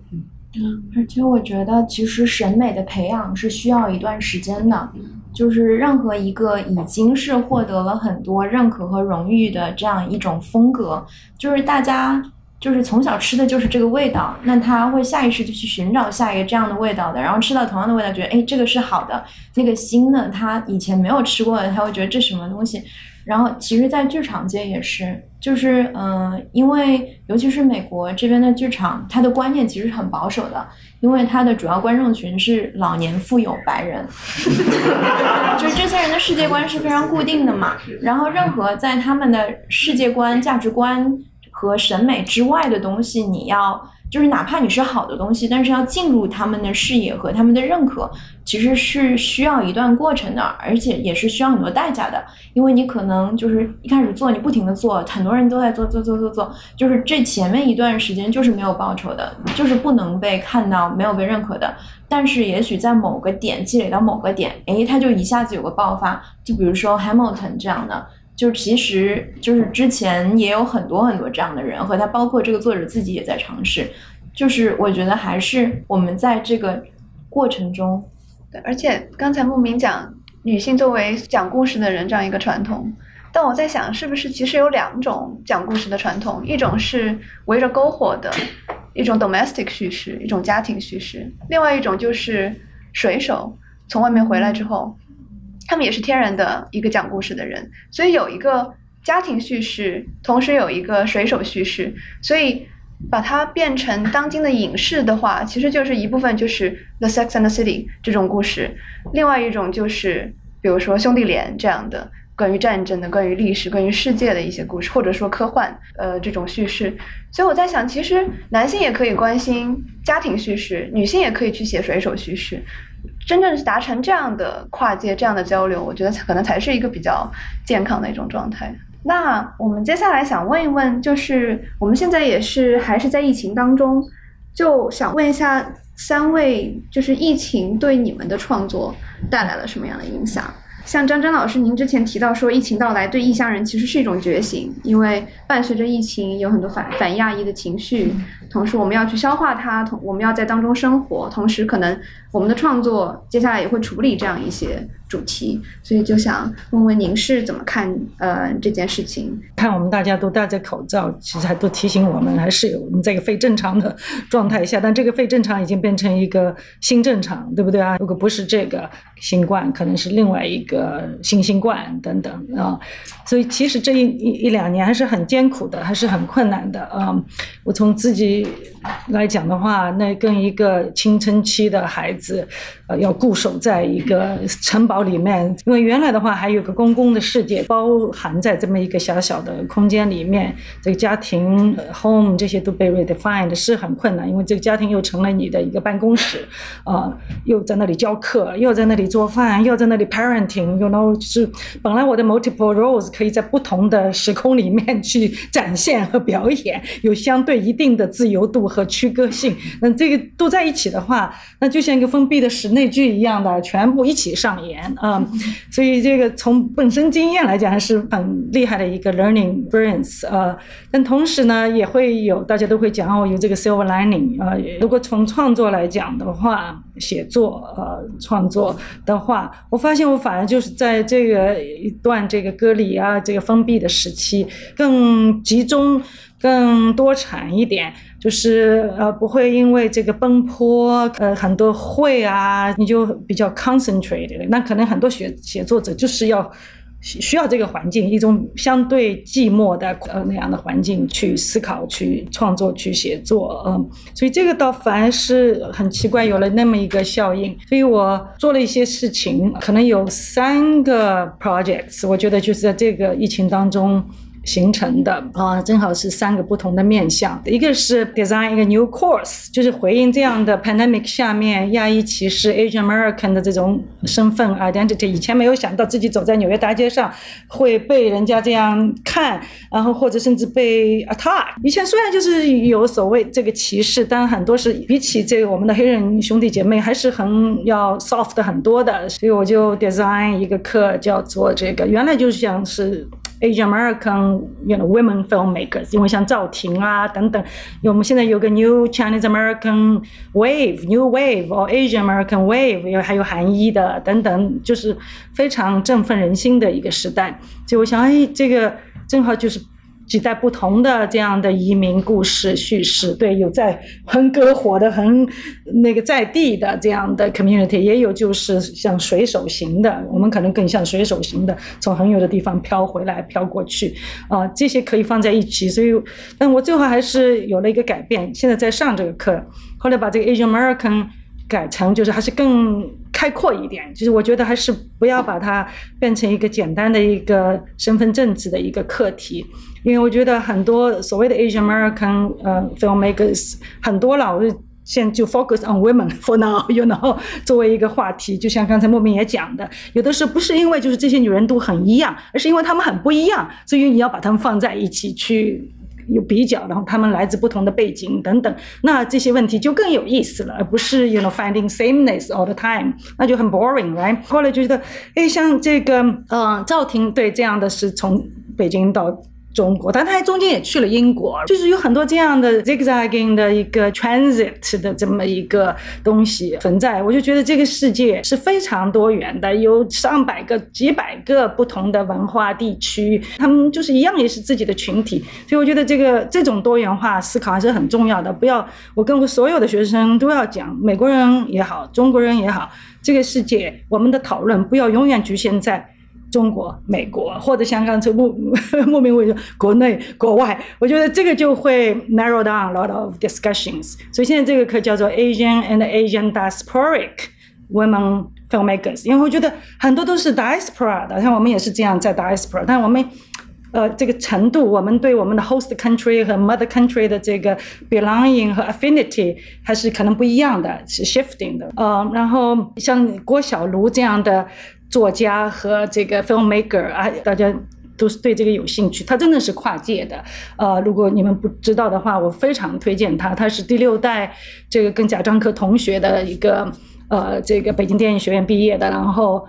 嗯，而且我觉得，其实审美的培养是需要一段时间的。就是任何一个已经是获得了很多认可和荣誉的这样一种风格，就是大家。就是从小吃的就是这个味道，那他会下意识就去寻找下一个这样的味道的，然后吃到同样的味道，觉得哎这个是好的。那个新的他以前没有吃过的，他会觉得这什么东西。然后其实，在剧场界也是，就是嗯，因为尤其是美国这边的剧场，它的观念其实很保守的，因为它的主要观众群是老年富有白人，就是这些人的世界观是非常固定的嘛。然后任何在他们的世界观、价值观。和审美之外的东西，你要就是哪怕你是好的东西，但是要进入他们的视野和他们的认可，其实是需要一段过程的，而且也是需要很多代价的。因为你可能就是一开始做，你不停的做，很多人都在做做做做做，就是这前面一段时间就是没有报酬的，就是不能被看到，没有被认可的。但是也许在某个点积累到某个点，诶，它就一下子有个爆发。就比如说 Hamilton 这样的。就其实，就是之前也有很多很多这样的人，和他包括这个作者自己也在尝试。就是我觉得还是我们在这个过程中，对。而且刚才牧民讲女性作为讲故事的人这样一个传统，但我在想，是不是其实有两种讲故事的传统？一种是围着篝火的一种 domestic 叙事，一种家庭叙事；另外一种就是水手从外面回来之后。他们也是天然的一个讲故事的人，所以有一个家庭叙事，同时有一个水手叙事，所以把它变成当今的影视的话，其实就是一部分就是《The Sex and the City》这种故事，另外一种就是比如说《兄弟连》这样的关于战争的、关于历史、关于世界的一些故事，或者说科幻呃这种叙事。所以我在想，其实男性也可以关心家庭叙事，女性也可以去写水手叙事。真正是达成这样的跨界、这样的交流，我觉得可能才是一个比较健康的一种状态。那我们接下来想问一问，就是我们现在也是还是在疫情当中，就想问一下三位，就是疫情对你们的创作带来了什么样的影响？像张真老师，您之前提到说，疫情到来对异乡人其实是一种觉醒，因为伴随着疫情有很多反反亚裔的情绪，同时我们要去消化它，同我们要在当中生活，同时可能我们的创作接下来也会处理这样一些。主题，所以就想问问您是怎么看呃这件事情？看我们大家都戴着口罩，其实还都提醒我们，还是我们在一个非正常的状态下。但这个非正常已经变成一个新正常，对不对啊？如果不是这个新冠，可能是另外一个新新冠等等啊。所以其实这一一一两年还是很艰苦的，还是很困难的啊。我从自己来讲的话，那跟一个青春期的孩子，呃，要固守在一个城堡。里面，因为原来的话还有个公共的世界包含在这么一个小小的空间里面，这个家庭 home 这些都被 redefined 是很困难，因为这个家庭又成了你的一个办公室，啊，又在那里教课，又在那里做饭，又在那里 parenting，you know，就是本来我的 multiple roles 可以在不同的时空里面去展现和表演，有相对一定的自由度和区隔性，那这个都在一起的话，那就像一个封闭的室内剧一样的，全部一起上演。啊，所以这个从本身经验来讲还是很厉害的一个 learning brains 啊，但同时呢也会有大家都会讲哦有这个 silver lining 啊，如果从创作来讲的话，写作呃创作的话，我发现我反而就是在这个一段这个隔离啊这个封闭的时期更集中。更多产一点，就是呃不会因为这个奔波，呃很多会啊，你就比较 concentrated。那可能很多写写作者就是要需要这个环境，一种相对寂寞的呃那样的环境去思考、去创作、去写作，嗯，所以这个倒反而是很奇怪，有了那么一个效应。所以我做了一些事情，可能有三个 projects，我觉得就是在这个疫情当中。形成的啊，正好是三个不同的面向。一个是 design 一个 new course，就是回应这样的 pandemic 下面亚裔歧视 Asian American 的这种身份 identity。以前没有想到自己走在纽约大街上会被人家这样看，然后或者甚至被 attack。以前虽然就是有所谓这个歧视，但很多是比起这个我们的黑人兄弟姐妹还是很要 soft 很多的。所以我就 design 一个课叫做这个，原来就像是。Asian American you know women filmmakers，因为像赵婷啊等等，因为我们现在有个 New Chinese American Wave，New Wave or Asian American Wave，有还有韩裔的等等，就是非常振奋人心的一个时代。就我想，哎，这个正好就是。几代不同的这样的移民故事叙事，对，有在很歌火的、很那个在地的这样的 community，也有就是像水手型的，我们可能更像水手型的，从很远的地方飘回来、飘过去，啊，这些可以放在一起。所以，但我最后还是有了一个改变，现在在上这个课，后来把这个 Asian American。改成就是还是更开阔一点，就是我觉得还是不要把它变成一个简单的一个身份政治的一个课题，因为我觉得很多所谓的 Asian American 呃 filmmakers 很多了，我就现就 focus on women for now，you know，作为一个话题，就像刚才莫明也讲的，有的时候不是因为就是这些女人都很一样，而是因为她们很不一样，所以你要把她们放在一起去。有比较，然后他们来自不同的背景等等，那这些问题就更有意思了，而不是 you know finding sameness all the time，那就很 boring，right？后来就觉得，哎，像这个，嗯，赵婷对这样的是从北京到。中国，但他中间也去了英国，就是有很多这样的 zigzagging 的一个 transit 的这么一个东西存在。我就觉得这个世界是非常多元的，有上百个、几百个不同的文化地区，他们就是一样也是自己的群体。所以我觉得这个这种多元化思考还是很重要的。不要，我跟我所有的学生都要讲，美国人也好，中国人也好，这个世界我们的讨论不要永远局限在。中国、美国或者香港，这莫莫名为国内、国外，我觉得这个就会 narrow down a lot of discussions。所以现在这个课叫做 Asian and Asian Diasporic Women Filmmakers，因为我觉得很多都是 diaspora 的，像我们也是这样在 diaspora，但我们呃这个程度，我们对我们的 host country 和 mother country 的这个 belonging 和 affinity 还是可能不一样的，是 shifting 的。呃，然后像郭小卢这样的。 作家和这个 filmmaker 啊，大家都是对这个有兴趣。他真的是跨界的，呃，如果你们不知道的话，我非常推荐他。他是第六代这个跟贾樟柯同学的一个，呃，这个北京电影学院毕业的，然后。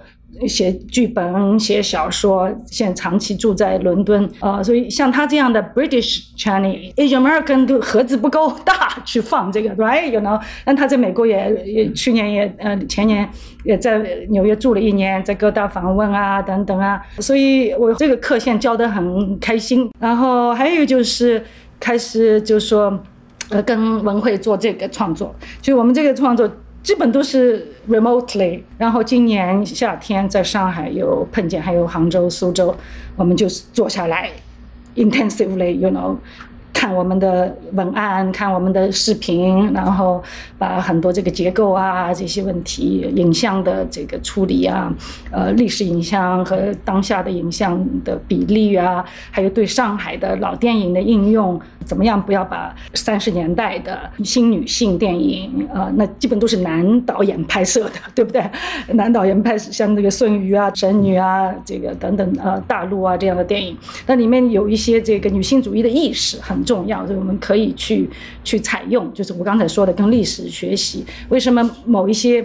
写剧本、写小说，现在长期住在伦敦啊，所以像他这样的 British Chinese Asian American 都盒子不够大去放这个，right？You know？但他在美国也也去年也呃前年也在纽约住了一年，在各大访问啊等等啊，所以我这个课现教得很开心。然后还有就是开始就说呃跟文慧做这个创作，就我们这个创作。基本都是 remotely，然后今年夏天在上海有碰见，还有杭州、苏州，我们就坐下来 intensively，you know。看我们的文案，看我们的视频，然后把很多这个结构啊这些问题、影像的这个处理啊，呃，历史影像和当下的影像的比例啊，还有对上海的老电影的应用，怎么样不要把三十年代的新女性电影，呃，那基本都是男导演拍摄的，对不对？男导演拍像那个孙瑜啊、神女啊，这个等等呃，大陆啊这样的电影，那里面有一些这个女性主义的意识很。重要，所以我们可以去去采用，就是我刚才说的，跟历史学习。为什么某一些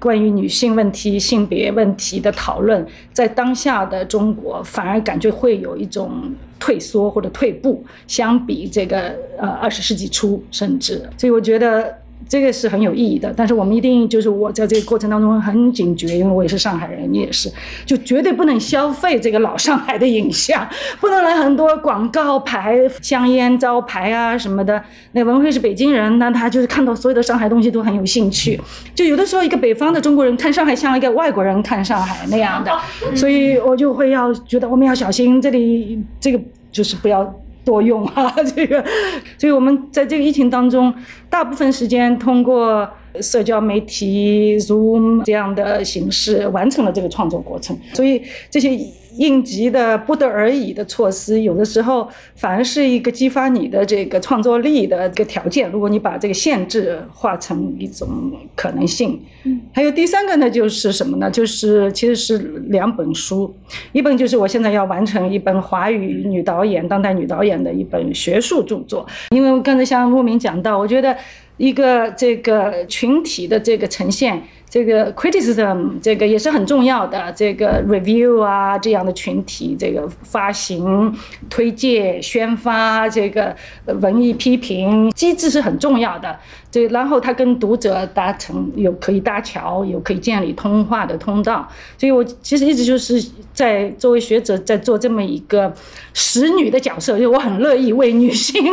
关于女性问题、性别问题的讨论，在当下的中国反而感觉会有一种退缩或者退步，相比这个呃二十世纪初，甚至，所以我觉得。这个是很有意义的，但是我们一定就是我在这个过程当中很警觉，因为我也是上海人，你也是，就绝对不能消费这个老上海的影像，不能来很多广告牌、香烟招牌啊什么的。那文慧是北京人，那他就是看到所有的上海东西都很有兴趣。就有的时候一个北方的中国人看上海像一个外国人看上海那样的，所以我就会要觉得我们要小心，这里这个就是不要。多用啊，这个，所以我们在这个疫情当中，大部分时间通过社交媒体 Zoom 这样的形式完成了这个创作过程。所以这些。应急的不得而已的措施，有的时候反而是一个激发你的这个创作力的一个条件。如果你把这个限制化成一种可能性，嗯，还有第三个呢，就是什么呢？就是其实是两本书，一本就是我现在要完成一本华语女导演、当代女导演的一本学术著作。因为刚才像莫名讲到，我觉得一个这个群体的这个呈现。这个 criticism 这个也是很重要的，这个 review 啊这样的群体，这个发行、推介、宣发，这个文艺批评机制是很重要的。这然后他跟读者达成有可以搭桥，有可以建立通话的通道。所以我其实一直就是在作为学者在做这么一个使女的角色，就我很乐意为女性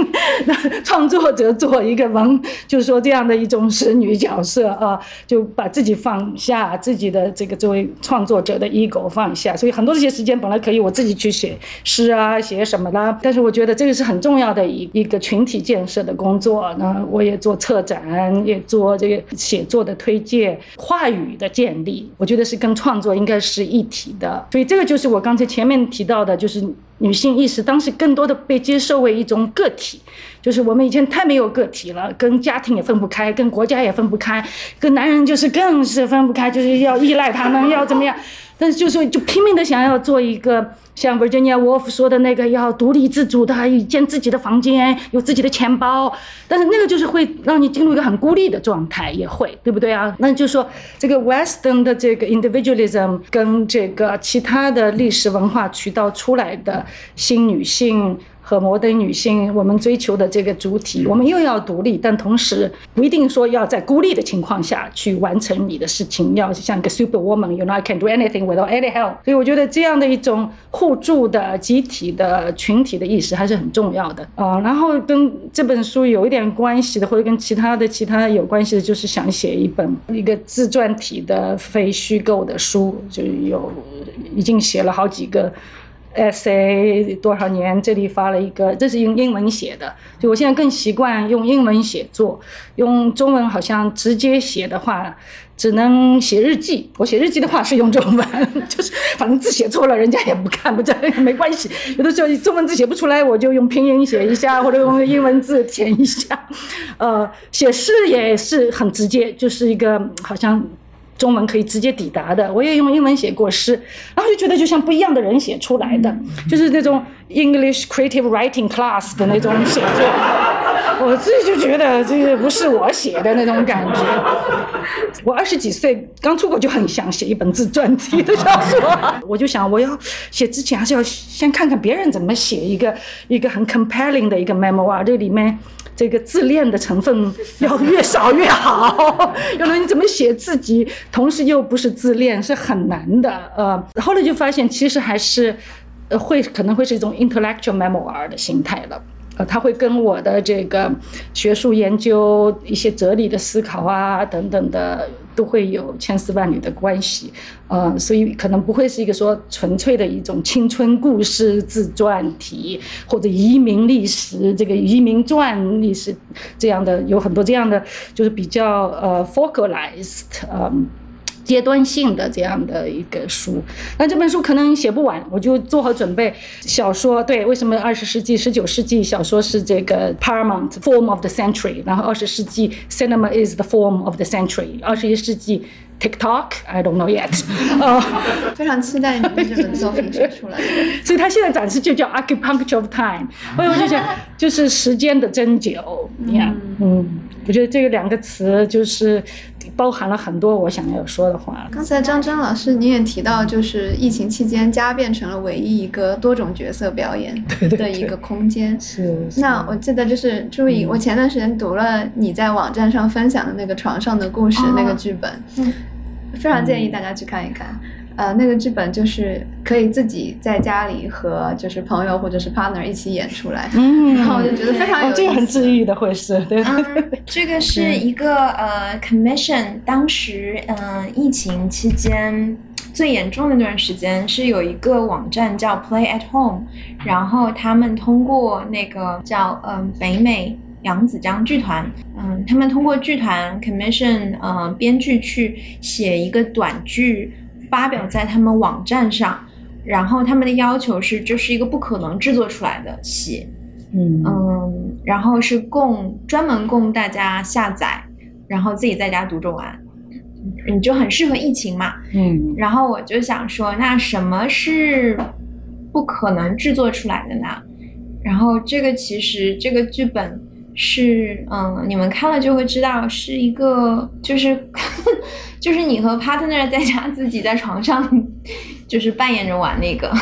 创作者做一个文，就是说这样的一种使女角色啊，就把自己。放下自己的这个作为创作者的 ego 放下，所以很多这些时间本来可以我自己去写诗啊，写什么啦，但是我觉得这个是很重要的一一个群体建设的工作。那我也做策展，也做这个写作的推介、话语的建立，我觉得是跟创作应该是一体的。所以这个就是我刚才前面提到的，就是。女性意识当时更多的被接受为一种个体，就是我们以前太没有个体了，跟家庭也分不开，跟国家也分不开，跟男人就是更是分不开，就是要依赖他们，要怎么样？但是就是就拼命的想要做一个。像 Virginia Woolf 说的那个，要独立自主的，建自己的房间，有自己的钱包，但是那个就是会让你进入一个很孤立的状态，也会，对不对啊？那就说这个 Western 的这个 individualism 跟这个其他的历史文化渠道出来的新女性。和摩登女性，我们追求的这个主体，我们又要独立，但同时不一定说要在孤立的情况下去完成你的事情，要像一个 super woman，you know I can do anything without any help。所以我觉得这样的一种互助的集体的群体的意识还是很重要的啊。然后跟这本书有一点关系的，或者跟其他的其他有关系的，就是想写一本一个自传体的非虚构的书，就有已经写了好几个。，SA 多少年？这里发了一个，这是用英文写的。就我现在更习惯用英文写作，用中文好像直接写的话，只能写日记。我写日记的话是用中文，就是反正字写错了，人家也不看，不在没关系。有的时候中文字写不出来，我就用拼音写一下，或者用英文字填一下。呃，写诗也是很直接，就是一个好像。中文可以直接抵达的，我也用英文写过诗，然后就觉得就像不一样的人写出来的，就是那种 English creative writing class 的那种写作，我自己就觉得这个不是我写的那种感觉。我二十几岁刚出国就很想写一本自传体的小说，我就想我要写之前还是要先看看别人怎么写一个一个很 compelling 的一个 memoir，这里面。这个自恋的成分要越少越好，要不然你怎么写自己，同时又不是自恋，是很难的。呃，后来就发现，其实还是，呃，会可能会是一种 intellectual memoir 的心态了。呃，它会跟我的这个学术研究、一些哲理的思考啊等等的，都会有千丝万缕的关系。呃，所以可能不会是一个说纯粹的一种青春故事自传体，或者移民历史这个移民传历史这样的，有很多这样的，就是比较呃 focalized，嗯。阶段性的这样的一个书，那这本书可能写不完，我就做好准备。小说对，为什么二十世纪、十九世纪小说是这个 paramount form of the century？然后二十世纪 cinema is the form of the century。二十一世纪 TikTok，I don't know yet。哦，非常期待你的这本作品写出来。所以它现在暂时就叫 Acupuncture of Time。所以我就想，就是时间的针灸。你看，嗯，我觉得这个两个词就是。包含了很多我想要说的话。刚才张真老师你也提到，就是疫情期间家变成了唯一一个多种角色表演 的一个空间。是。那我记得就是注意，我前段时间读了你在网站上分享的那个床上的故事那个剧本，非常建议大家去看一看。呃，那个剧本就是可以自己在家里和就是朋友或者是 partner 一起演出来，嗯，然后我就觉得非常有。这个很治愈的会是，对。嗯，这个是一个呃 commission，当时嗯疫情期间最严重的那段时间是有一个网站叫 Play at Home，然后他们通过那个叫嗯北美。扬子江剧团，嗯，他们通过剧团 commission，嗯，编剧去写一个短剧，发表在他们网站上，然后他们的要求是这是一个不可能制作出来的戏，嗯嗯，然后是供专门供大家下载，然后自己在家读着玩，你就很适合疫情嘛。嗯然后我就想说，那什么是不可能制作出来的呢？然后这个其实这个剧本是，嗯，你们看了就会知道，是一个就是 就是你和 partner 在家自己在床上就是扮演着玩那个，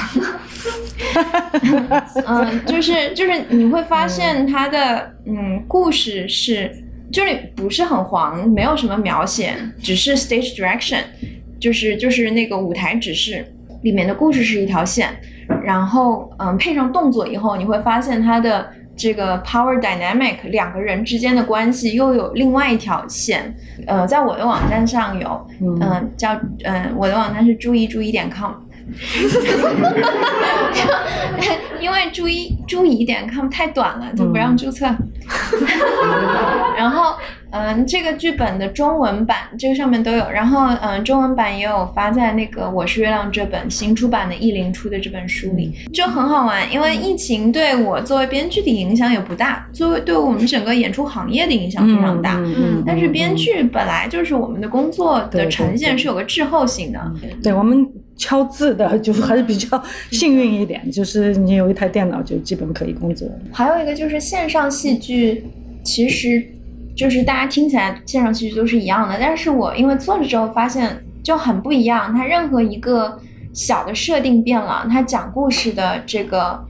嗯，就是就是你会发现它的嗯故事是就是不是很黄，没有什么描写，只是 stage direction，就是就是那个舞台指示里面的故事是一条线，然后嗯配上动作以后，你会发现它的这个 power dynamic 两个人之间的关系又有另外一条线，呃，在我的网站上有，嗯嗯、叫嗯、呃我的网站是注意注意点 com。因为注意注意点 com 太短了，就不让注册。然后，嗯，这个剧本的中文版，这个上面都有。然后，嗯，中文版也有发在那个《我是月亮》这本新出版的译林出的这本书里，就很好玩。因为疫情对我作为编剧的影响也不大，作为对我们整个演出行业的影响非常大。嗯但是编剧本来就是我们的工作的呈现是有个滞后性的，对我们敲字的，就是还是比较幸运一点，就是你有一台电脑就基本可以工作。还有一个就是线上戏剧，其实就是大家听起来线上戏剧都是一样的，但是我因为做了之后发现就很不一样，它任何一个小的设定变了，它讲故事的这个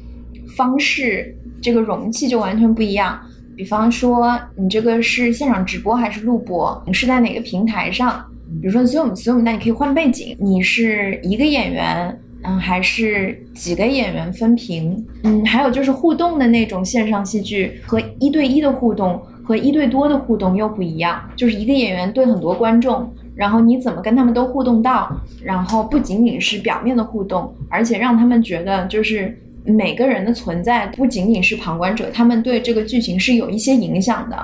方式、这个容器就完全不一样。比方说，你这个是现场直播还是录播？你是在哪个平台上？比如说 Zoom Zoom，那你可以换背景，你是一个演员，嗯，还是几个演员分屏？嗯，还有就是互动的那种线上戏剧和一对一的互动和一对多的互动又不一样，就是一个演员对很多观众，然后你怎么跟他们都互动到，然后不仅仅是表面的互动，而且让他们觉得就是。每个人的存在不仅仅是旁观者，他们对这个剧情是有一些影响的。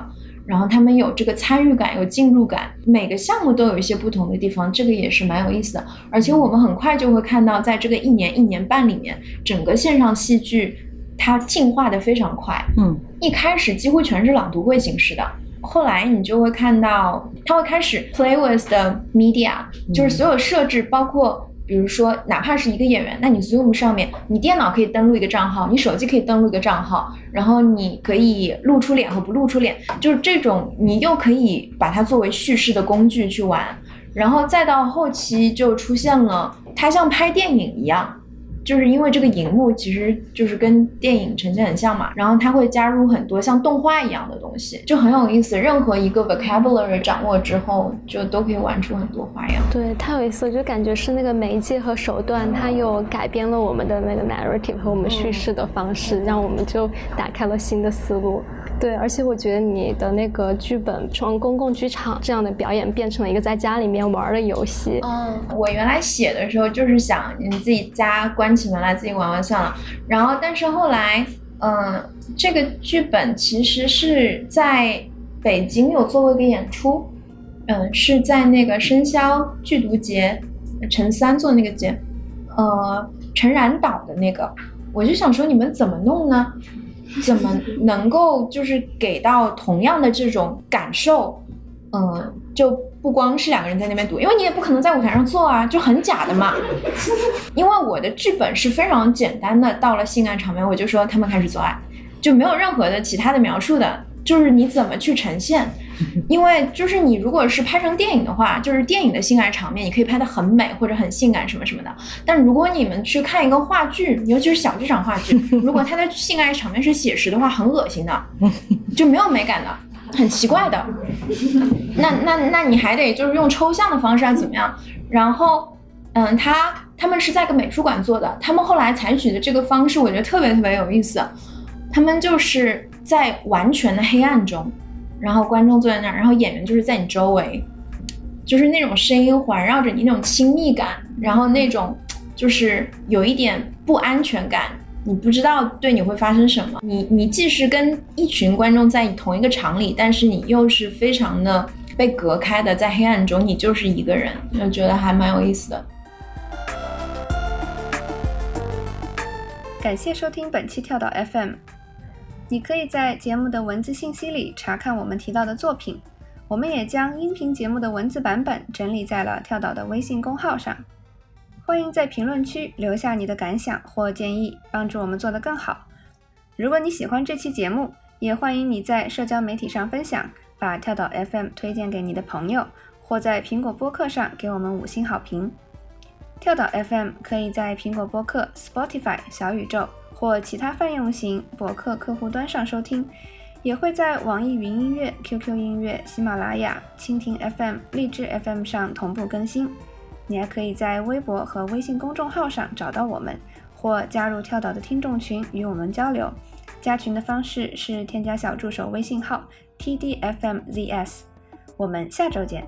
然后他们有这个参与感，有进入感，每个项目都有一些不同的地方，这个也是蛮有意思的。而且我们很快就会看到，在这个一年一年半里面，整个线上戏剧它进化的非常快。嗯一开始几乎全是朗读会形式的，后来你就会看到它会开始 play with the media，就是所有设置包括。比如说，哪怕是一个演员，那你 Zoom 上面，你电脑可以登录一个账号，你手机可以登录一个账号，然后你可以露出脸和不露出脸，就是这种，你又可以把它作为叙事的工具去玩，然后再到后期就出现了，它像拍电影一样，就是因为这个荧幕其实就是跟电影呈现很像嘛，然后它会加入很多像动画一样的东西，就很有意思。任何一个 vocabulary 掌握之后，就都可以玩出很多花样。对，太有意思了，就感觉是那个媒介和手段，它又改变了我们的那个 narrative 和我们叙事的方式，让我们就打开了新的思路。对，而且我觉得你的那个剧本从公共剧场这样的表演变成了一个在家里面玩的游戏。嗯，我原来写的时候就是想你自己家关起门来自己玩玩算了，然后但是后来，嗯，这个剧本其实是在北京有做过一个演出，嗯，是在那个生肖剧毒节，陈三做那个节，呃，陈然导的那个，我就想说你们怎么弄呢？怎么能够就是给到同样的这种感受？嗯，就不光是两个人在那边读，因为你也不可能在舞台上做啊，就很假的嘛。因为我的剧本是非常简单的，到了性爱场面，我就说他们开始做爱，就没有任何的其他的描述的，就是你怎么去呈现。因为就是你如果是拍成电影的话，就是电影的性爱场面，你可以拍得很美或者很性感什么什么的。但如果你们去看一个话剧，尤其是小剧场话剧，如果它的性爱场面是写实的话，很恶心的，就没有美感的。很奇怪的，那那那你还得就是用抽象的方式啊，怎么样？然后，嗯，他他们是在个美术馆做的，他们后来采取的这个方式，我觉得特别特别有意思。他们就是在完全的黑暗中，然后观众坐在那儿，然后演员就是在你周围，就是那种声音环绕着你，那种亲密感，然后那种就是有一点不安全感，你不知道对你会发生什么。你你既是跟一群观众在同一个场里，但是你又是非常的被隔开的，在黑暗中你就是一个人，我觉得还蛮有意思的。感谢收听本期跳岛 FM。你可以在节目的文字信息里查看我们提到的作品，我们也将音频节目的文字版本整理在了跳岛的微信公号上。欢迎在评论区留下你的感想或建议，帮助我们做得更好。如果你喜欢这期节目，也欢迎你在社交媒体上分享，把跳岛 FM 推荐给你的朋友，或在苹果播客上给我们五星好评。跳岛 FM 可以在苹果播客、Spotify、小宇宙或其他泛用型博客客户端上收听，也会在网易云音乐、QQ 音乐、喜马拉雅、蜻蜓 FM、荔枝 FM 上同步更新。你还可以在微博和微信公众号上找到我们，或加入跳岛的听众群与我们交流。加群的方式是添加小助手微信号 tdfmzs。我们下周见。